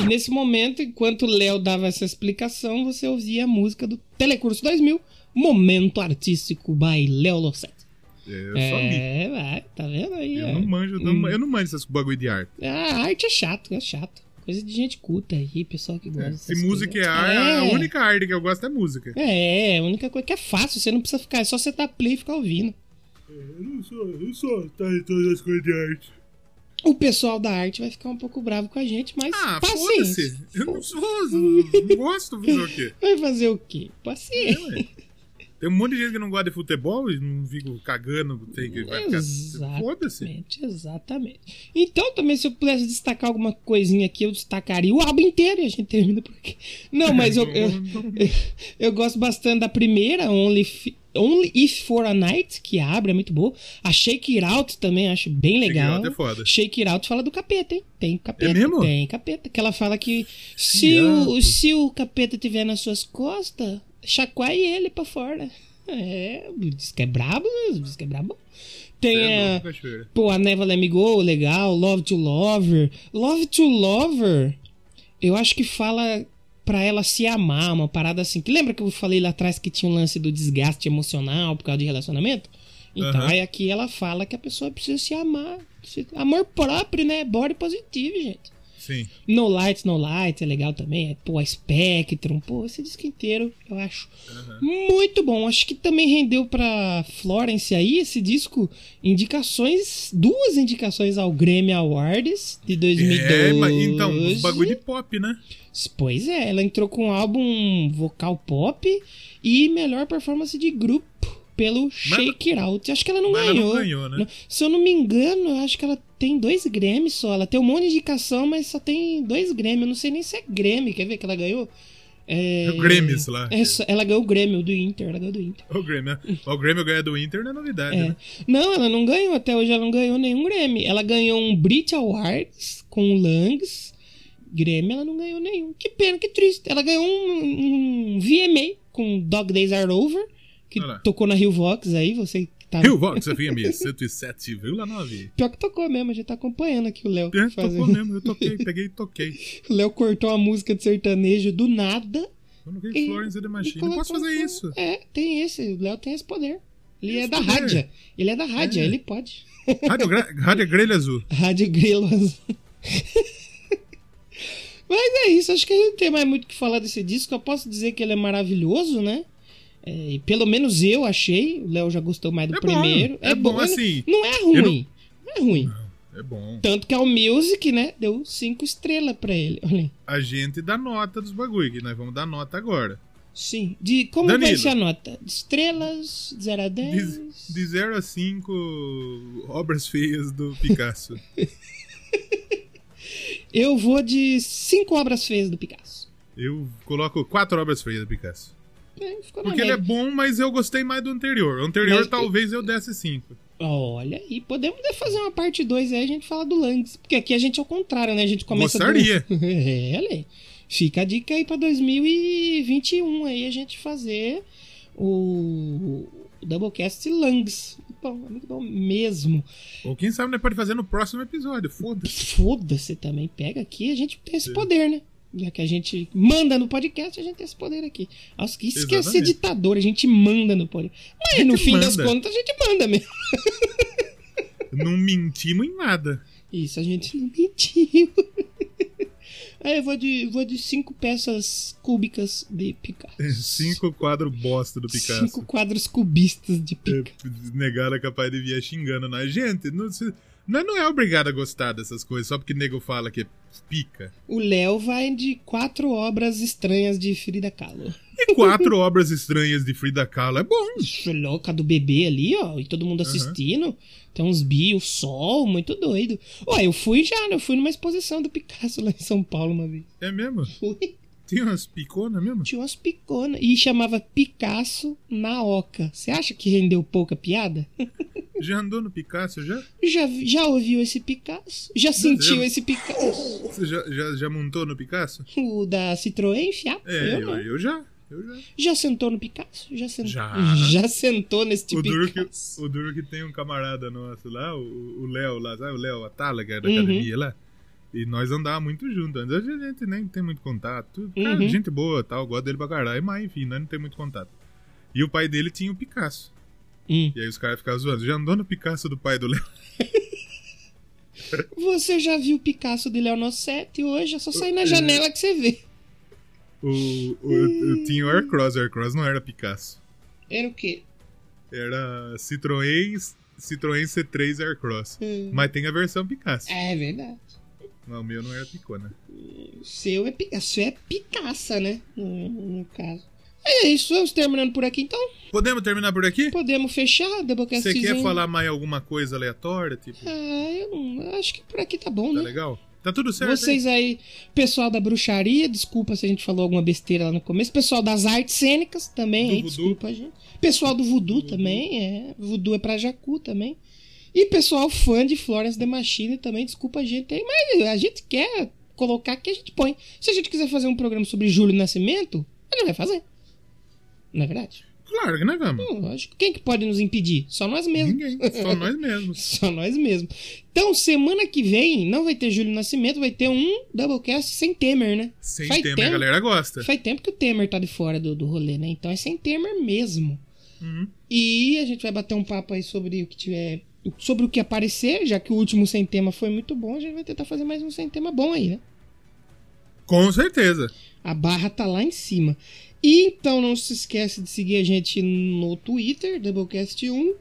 Speaker 1: E nesse momento, enquanto o Léo dava essa explicação, você ouvia a música do Telecurso 2000, Momento Artístico by Léo Losset.
Speaker 2: É, só.
Speaker 1: É, vai, tá vendo aí?
Speaker 2: Eu
Speaker 1: ó.
Speaker 2: não manjo, eu não, eu não manjo essas bagulho de arte.
Speaker 1: Ah, arte é chato, é chato. Coisa de gente culta aí, pessoal que gosta.
Speaker 2: É, Se música é
Speaker 1: coisas.
Speaker 2: arte, a única arte que eu gosto é música.
Speaker 1: É, a única coisa que é fácil, você não precisa ficar, é só você dar play e ficar ouvindo.
Speaker 2: Eu não sou, eu sou, tá em todas as coisas de arte.
Speaker 1: O pessoal da arte vai ficar um pouco bravo com a gente, mas
Speaker 2: Ah,
Speaker 1: paciência.
Speaker 2: foda-se. Eu não sou, não gosto de fazer o quê?
Speaker 1: Vai fazer o quê? Paciência.
Speaker 2: Tem um monte de gente que não gosta de futebol e não fica cagando, tem que vai ficar. Foda-se.
Speaker 1: Exatamente, exatamente. Então, também, se eu pudesse destacar alguma coisinha aqui, eu destacaria o álbum inteiro e a gente termina por aqui. Não, mas eu, eu, eu gosto bastante da primeira, Only, Fi- Only If For a Night, que abre, é muito boa. A Shake It Out também acho bem legal.
Speaker 2: Out é foda.
Speaker 1: Shake It Out fala do capeta, hein? Tem capeta.
Speaker 2: É mesmo?
Speaker 1: Tem capeta. Que ela fala que se o, se o capeta tiver nas suas costas, chacoalhe ele pra fora. É, diz que é brabo, diz que é brabo. Tem
Speaker 2: É,
Speaker 1: a. Pô, a Never Let Me Go, legal. Love to Lover. Love to Lover, eu acho que fala pra ela se amar, uma parada assim. Que lembra que eu falei lá atrás que tinha um lance do desgaste emocional por causa de relacionamento? Então,
Speaker 2: Aham.
Speaker 1: aí aqui ela fala que a pessoa precisa se amar. Amor próprio, né? Body positivo, gente.
Speaker 2: Sim.
Speaker 1: No Lights, No Light é legal também. É, pô, a Spectrum. Pô, esse disco inteiro eu acho muito bom. Acho que também rendeu pra Florence aí, esse disco, indicações, duas indicações ao Grammy Awards de 2012.
Speaker 2: É, mas então, os bagulho de pop, né?
Speaker 1: Pois é, ela entrou com um álbum vocal pop e melhor performance de grupo pelo Shake It Out. Acho que ela não
Speaker 2: Mas ela
Speaker 1: ganhou.
Speaker 2: não ganhou, né?
Speaker 1: Se eu não me engano, eu acho que ela tem dois Grammys só. Ela tem um monte de indicação, mas só tem dois Grammys. Eu não sei nem se é Grammy. Quer ver que ela ganhou? É...
Speaker 2: O Grammys lá.
Speaker 1: É ela ganhou o Grammy, o do Inter. Ela ganhou do Inter.
Speaker 2: O Grammy, né? o Grammy ganhar do Inter não é novidade,
Speaker 1: É.
Speaker 2: né?
Speaker 1: Não, ela não ganhou. Até hoje ela não ganhou nenhum Grammy. Ela ganhou um Brit Awards com o Langs. Grammy ela não ganhou nenhum. Que pena, que triste. Ela ganhou um, um VMA com Dog Days Are Over, que tocou na Rio Vox aí, você que tá.
Speaker 2: Rio Vox FM 107,9.
Speaker 1: Pior que tocou mesmo, a gente tá acompanhando aqui o Léo.
Speaker 2: É,
Speaker 1: fazendo.
Speaker 2: tocou mesmo, eu toquei, peguei e toquei.
Speaker 1: O Léo cortou a música de sertanejo do nada.
Speaker 2: Vi
Speaker 1: e-
Speaker 2: Florence and the Machine.
Speaker 1: Colocou
Speaker 2: posso fazer isso.
Speaker 1: É, tem esse. O Léo tem esse poder. Ele
Speaker 2: Esse
Speaker 1: é da
Speaker 2: poder.
Speaker 1: rádio. Ele é da rádio,
Speaker 2: É.
Speaker 1: ele pode.
Speaker 2: Rádio. Rádio Grelha Azul.
Speaker 1: Rádio Grilo Azul. Mas é isso, acho que a gente não tem mais muito o que falar desse disco. Eu posso dizer que ele é maravilhoso, né? É, e pelo menos eu achei. O Léo já gostou mais do
Speaker 2: É bom,
Speaker 1: primeiro.
Speaker 2: é bom,
Speaker 1: mas
Speaker 2: assim,
Speaker 1: Não é
Speaker 2: eu
Speaker 1: ruim. Não... é ruim.
Speaker 2: É bom.
Speaker 1: Tanto que é o Music, né? Deu cinco estrelas pra ele. Olha.
Speaker 2: A gente dá nota dos bagulho, que nós vamos dar nota agora.
Speaker 1: Sim. De, como
Speaker 2: Danilo.
Speaker 1: vai ser a nota? De estrelas, 0 a 10?
Speaker 2: De, de 0 a 5 obras feias do Picasso.
Speaker 1: Eu vou de cinco obras feias do Picasso.
Speaker 2: Eu coloco quatro obras feias do Picasso.
Speaker 1: É,
Speaker 2: Porque ele é bom, mas eu gostei mais do anterior. O anterior
Speaker 1: Mas-
Speaker 2: talvez eu desse 5.
Speaker 1: Olha, e podemos fazer uma parte 2 aí, a gente fala do Langs. Porque aqui a gente é o contrário, né? A gente começa
Speaker 2: Gostaria.
Speaker 1: do... é, olha aí. Fica a dica aí pra 2021 aí a gente fazer o Doublecast Langs. Bom, é muito bom mesmo.
Speaker 2: Ou quem sabe nós pode fazer no próximo episódio. Foda-se.
Speaker 1: Foda-se também, pega aqui, a gente tem esse poder, né? Já que a gente manda no podcast, a gente tem esse poder aqui. Nossa, que isso que é ser
Speaker 2: Exatamente.
Speaker 1: ditador, a gente manda no podcast. Mas no fim das
Speaker 2: manda.
Speaker 1: contas, a gente manda mesmo.
Speaker 2: Não mentimos em nada.
Speaker 1: Isso, a gente não mentiu. Aí eu vou de, vou de cinco peças cúbicas de Picasso.
Speaker 2: Cinco quadros bosta do Picasso.
Speaker 1: Cinco quadros cubistas de
Speaker 2: É,
Speaker 1: Picasso.
Speaker 2: É capaz de vir xingando nós. Gente, não, se- nós não é obrigado a gostar dessas coisas só porque nego fala que é pica.
Speaker 1: O Léo vai de quatro obras estranhas de Frida Kahlo.
Speaker 2: E quatro obras estranhas de Frida Kahlo é bom.
Speaker 1: Louca do bebê ali, ó, e todo mundo assistindo. Tem uns bi, o sol, muito doido. Ó, eu fui já, né? Eu fui numa exposição do Picasso lá em São Paulo uma vez.
Speaker 2: É mesmo?
Speaker 1: Fui.
Speaker 2: Tinha umas piconas mesmo?
Speaker 1: Tinha umas piconas. E chamava Picasso na Oca. Você acha que rendeu pouca piada?
Speaker 2: Já andou no Picasso já?
Speaker 1: Já, já ouviu esse Picasso? Já sentiu
Speaker 2: já-
Speaker 1: esse Picasso?
Speaker 2: Você já, já, já montou no Picasso?
Speaker 1: O da Citroën, fiado?
Speaker 2: É,
Speaker 1: eu
Speaker 2: eu,
Speaker 1: não.
Speaker 2: eu já. Eu já.
Speaker 1: Já sentou no Picasso? Já sentou,
Speaker 2: Já.
Speaker 1: já sentou nesse
Speaker 2: o,
Speaker 1: Picasso?
Speaker 2: o duro que tem um camarada nosso lá, o o Léo lá, sabe o Léo Atala, que é da
Speaker 1: Uhum.
Speaker 2: academia lá? E nós andávamos muito juntos. Antes a gente nem tem muito contato. Cara,
Speaker 1: Uhum.
Speaker 2: gente boa tal, gosto dele pra caralho. Mas enfim, nós não tem muito contato. E o pai dele tinha o Picasso.
Speaker 1: Hum.
Speaker 2: E aí os caras ficavam zoando. Já andou no Picasso do pai do Léo?
Speaker 1: Você já viu o Picasso de Leonor 7 hoje? É só sair na janela que você vê.
Speaker 2: O, o, eu tinha o Aircross. O Aircross não era Picasso.
Speaker 1: Era o quê?
Speaker 2: Era Citroën, Citroën C3 Aircross.
Speaker 1: Hum.
Speaker 2: Mas tem a versão Picasso.
Speaker 1: É verdade.
Speaker 2: Não, o meu não era Picona.
Speaker 1: O seu é, a sua é Picaça, né? No, no caso. É isso, vamos terminando por aqui então.
Speaker 2: Podemos terminar por aqui?
Speaker 1: Podemos fechar, Doublecast
Speaker 2: Você quer falar mais alguma coisa aleatória? Tipo,
Speaker 1: Ah, eu, não, acho que por aqui tá bom,
Speaker 2: tá
Speaker 1: né?
Speaker 2: legal? Tá tudo certo?
Speaker 1: Vocês aí, pessoal da bruxaria, desculpa se a gente falou alguma besteira lá no começo. Pessoal das artes cênicas também, aí, desculpa a gente. Pessoal do voodoo também, é. Voodoo é pra Jacu também. E pessoal fã de Florence The Machine também, desculpa a gente aí. Mas a gente quer colocar que a gente põe. Se a gente quiser fazer um programa sobre Júlio Nascimento, a gente vai fazer. Não é verdade?
Speaker 2: Claro que nós vamos.
Speaker 1: Hum, lógico. Quem que pode nos impedir? Só nós mesmos.
Speaker 2: Ninguém, só nós mesmos.
Speaker 1: Só nós mesmos. Então, semana que vem, não vai ter Júlio Nascimento, vai ter um Doublecast sem Temer, né?
Speaker 2: Sem
Speaker 1: Faz
Speaker 2: tema, a
Speaker 1: tempo-
Speaker 2: galera gosta.
Speaker 1: Faz tempo que o Temer tá de fora do, do rolê, né? Então é sem Temer mesmo.
Speaker 2: Uhum.
Speaker 1: E a gente vai bater um papo aí sobre o que tiver. Sobre o que aparecer, já que o último sem tema foi muito bom, a gente vai tentar fazer mais um sem tema bom aí, né?
Speaker 2: Com certeza.
Speaker 1: A barra tá lá em cima. E então não se esquece de seguir a gente no Twitter, Doublecast1,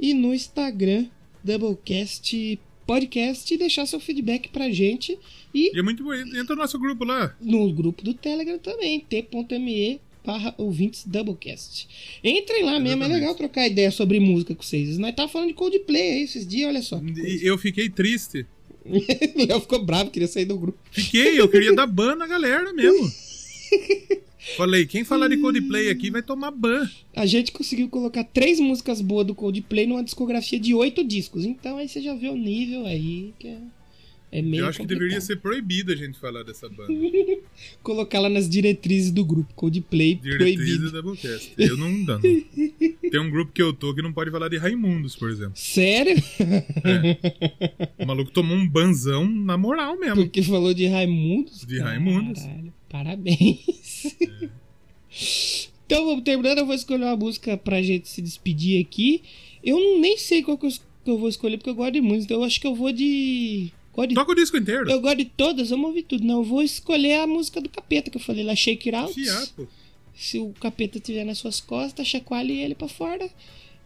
Speaker 1: e no Instagram, Doublecast Podcast, e deixar seu feedback pra gente. E
Speaker 2: E é muito bonito. Entra no nosso grupo lá.
Speaker 1: no grupo do Telegram também, t.me barra ouvintes Doublecast. Entrem lá mesmo, é legal trocar ideia sobre música com vocês. Nós tava falando de Coldplay aí esses dias, olha só.
Speaker 2: Eu fiquei triste.
Speaker 1: o Léo ficou bravo, queria sair do grupo.
Speaker 2: Fiquei, eu queria dar ban na galera mesmo. Falei, quem falar de Coldplay aqui vai tomar ban.
Speaker 1: A gente conseguiu colocar três músicas boas do Coldplay numa discografia de oito discos. Então aí você já vê o nível aí que é, é meio
Speaker 2: Eu acho que
Speaker 1: complicado.
Speaker 2: deveria ser proibido a gente falar dessa banda.
Speaker 1: Colocar lá nas diretrizes do grupo. Coldplay
Speaker 2: Diretrizes da Doublecast. Eu não dando. Tem um grupo que eu tô que não pode falar de Raimundos, por exemplo.
Speaker 1: Sério?
Speaker 2: O maluco tomou um banzão na moral mesmo.
Speaker 1: Porque falou de Raimundos?
Speaker 2: De Raimundos.
Speaker 1: Caralho, parabéns. Então vamos terminando. Eu vou escolher uma música pra gente se despedir aqui. Eu nem sei qual que eu, que eu vou escolher, porque eu gosto de muitos. Então eu acho que eu vou de. Gosto de
Speaker 2: Toca o disco inteiro.
Speaker 1: Eu gosto de todas, vamos ouvir tudo. Não, eu vou escolher a música do capeta que eu falei lá, Shake It Out.
Speaker 2: Fiapo.
Speaker 1: Se o capeta estiver nas suas costas, chacoalhe ele pra fora.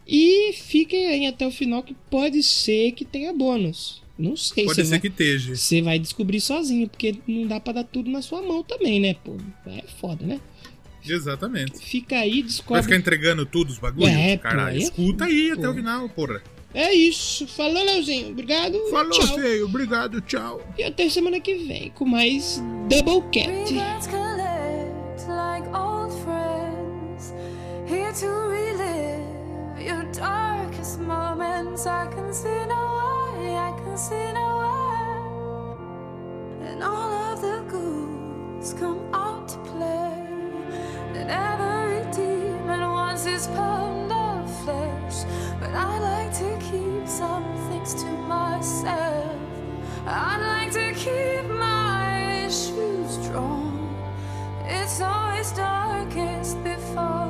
Speaker 1: E fiquem aí até o final que pode ser que tenha bônus. Não sei
Speaker 2: Pode ser
Speaker 1: vai,
Speaker 2: que esteja.
Speaker 1: Você vai descobrir sozinho, porque não dá pra dar tudo na sua mão também, né, pô? É foda, né?
Speaker 2: Exatamente.
Speaker 1: Fica aí,
Speaker 2: Vai
Speaker 1: descobre.
Speaker 2: ficar entregando tudo os bagulhos?
Speaker 1: É, pô,
Speaker 2: Caralho,
Speaker 1: aí é
Speaker 2: escuta aí até
Speaker 1: pô.
Speaker 2: o final, porra.
Speaker 1: É isso. Falou, Leozinho. Obrigado.
Speaker 2: Falou,
Speaker 1: tchau.
Speaker 2: feio. Obrigado, tchau.
Speaker 1: E até semana que vem com mais Doublecast.
Speaker 4: Let's collect like old friends, I'd like to keep my. It's always darkest before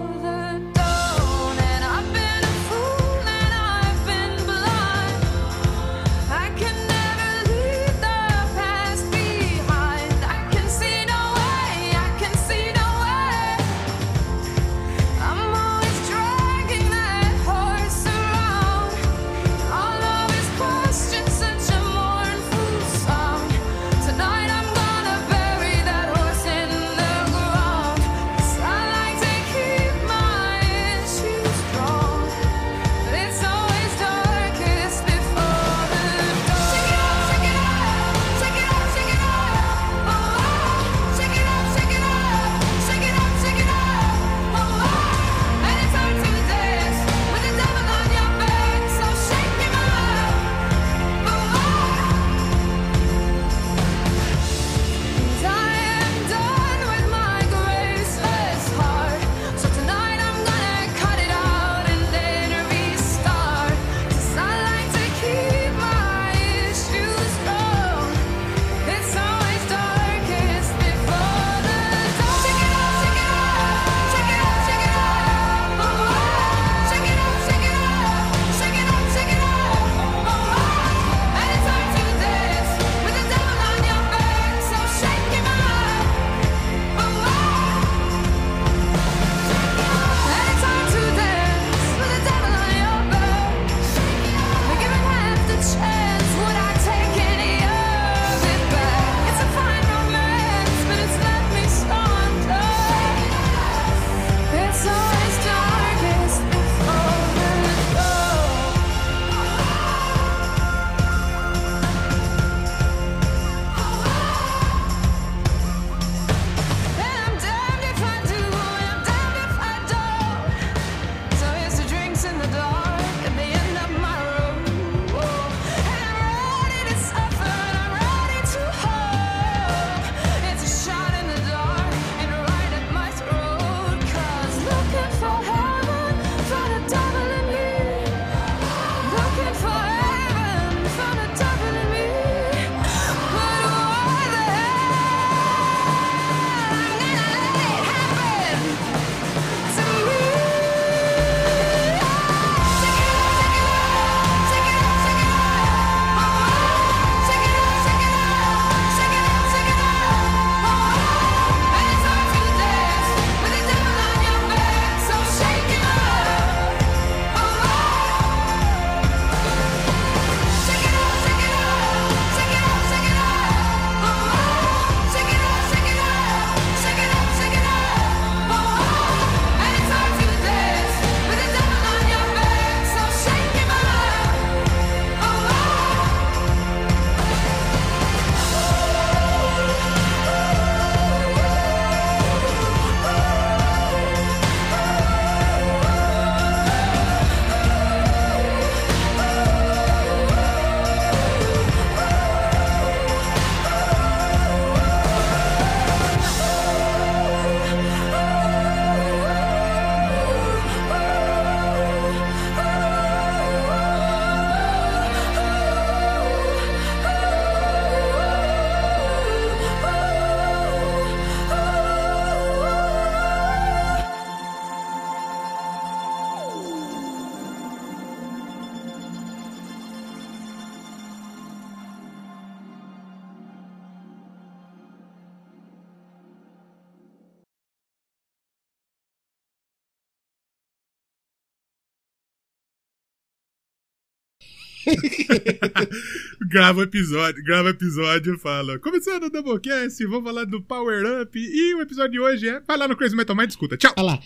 Speaker 2: grava episódio, grava episódio e fala. Começando o Doublecast, vamos falar do Power Up. E o episódio de hoje é. Vai lá no Crazy Metal Mind, escuta. Tchau!
Speaker 1: Olha lá.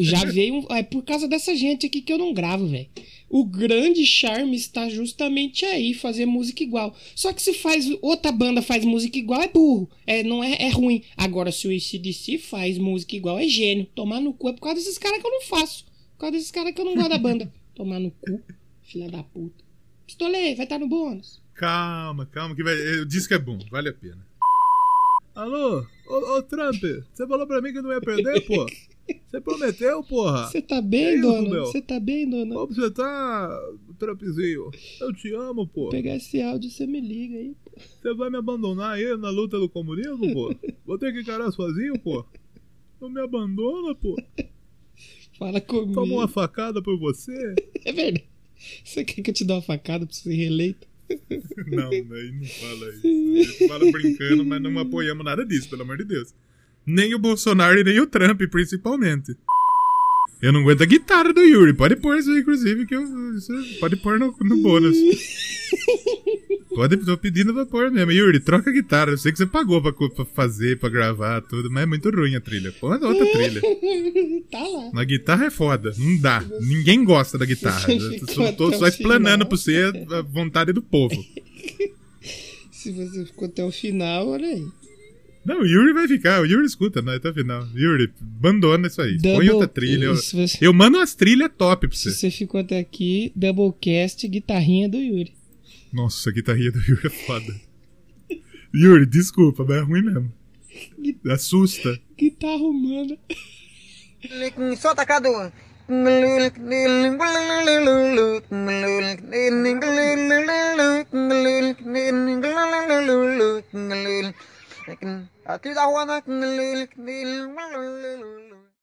Speaker 1: Já veio. É por causa dessa gente aqui que eu não gravo, velho. O grande charme está justamente aí, fazer música igual. Só que se faz outra banda faz música igual, é burro. É, não é, é ruim. Agora, se o ACDC faz música igual, é gênio. Tomar no cu é por causa desses caras que eu não faço. Por causa desses caras que eu não gosto da banda. Tomar no cu, filha da puta. Pistolei, vai estar no bônus.
Speaker 2: Calma, calma, que vai. Eu disse que é bom, vale a pena. Alô, ô, ô Trump, você falou pra mim que não ia perder, pô? Você prometeu, porra?
Speaker 1: Você tá
Speaker 2: É
Speaker 1: bem,
Speaker 2: isso,
Speaker 1: dona? Você tá bem, dona?
Speaker 2: Como você tá, Trumpzinho? Eu te amo, pô.
Speaker 1: Vou pegar esse áudio, você me liga aí.
Speaker 2: Você vai me abandonar aí na luta do comunismo, pô? Vou ter que encarar sozinho, pô? Não me abandona, pô.
Speaker 1: Fala comigo.
Speaker 2: Toma uma facada por você.
Speaker 1: É verdade. Você quer que eu te dê uma facada pra você ser reeleito?
Speaker 2: Não, aí não fala isso. Fala brincando, mas não apoiamos nada disso, pelo amor de Deus. Nem o Bolsonaro e nem o Trump, principalmente. Eu não aguento a guitarra do Yuri. Pode pôr isso aí, inclusive, que eu. pode pôr no, no bônus. Pode, tô pedindo pra pôr mesmo. Yuri, troca a guitarra. Eu sei que você pagou pra, pra fazer, pra gravar, tudo, mas é muito ruim a trilha. Põe outra trilha.
Speaker 1: tá lá.
Speaker 2: Na guitarra é foda, não dá. Ninguém gosta da guitarra. Eu tô só explanando pra você a vontade do povo.
Speaker 1: Se você ficou até o final, olha aí.
Speaker 2: Não, o Yuri vai ficar, o Yuri escuta né, até o final. Yuri, abandona isso aí. Põe
Speaker 1: Double-
Speaker 2: outra trilha. Eu,
Speaker 1: você,
Speaker 2: eu mando umas trilhas top pra
Speaker 1: se
Speaker 2: você.
Speaker 1: você ficou até aqui, Doublecast, guitarrinha do Yuri.
Speaker 2: Nossa, a guitarrinha do Yuri é foda. Yuri, desculpa, mas é ruim mesmo. Assusta.
Speaker 1: Guitarra humana.
Speaker 6: Solta Cadu. Aqui da rua na.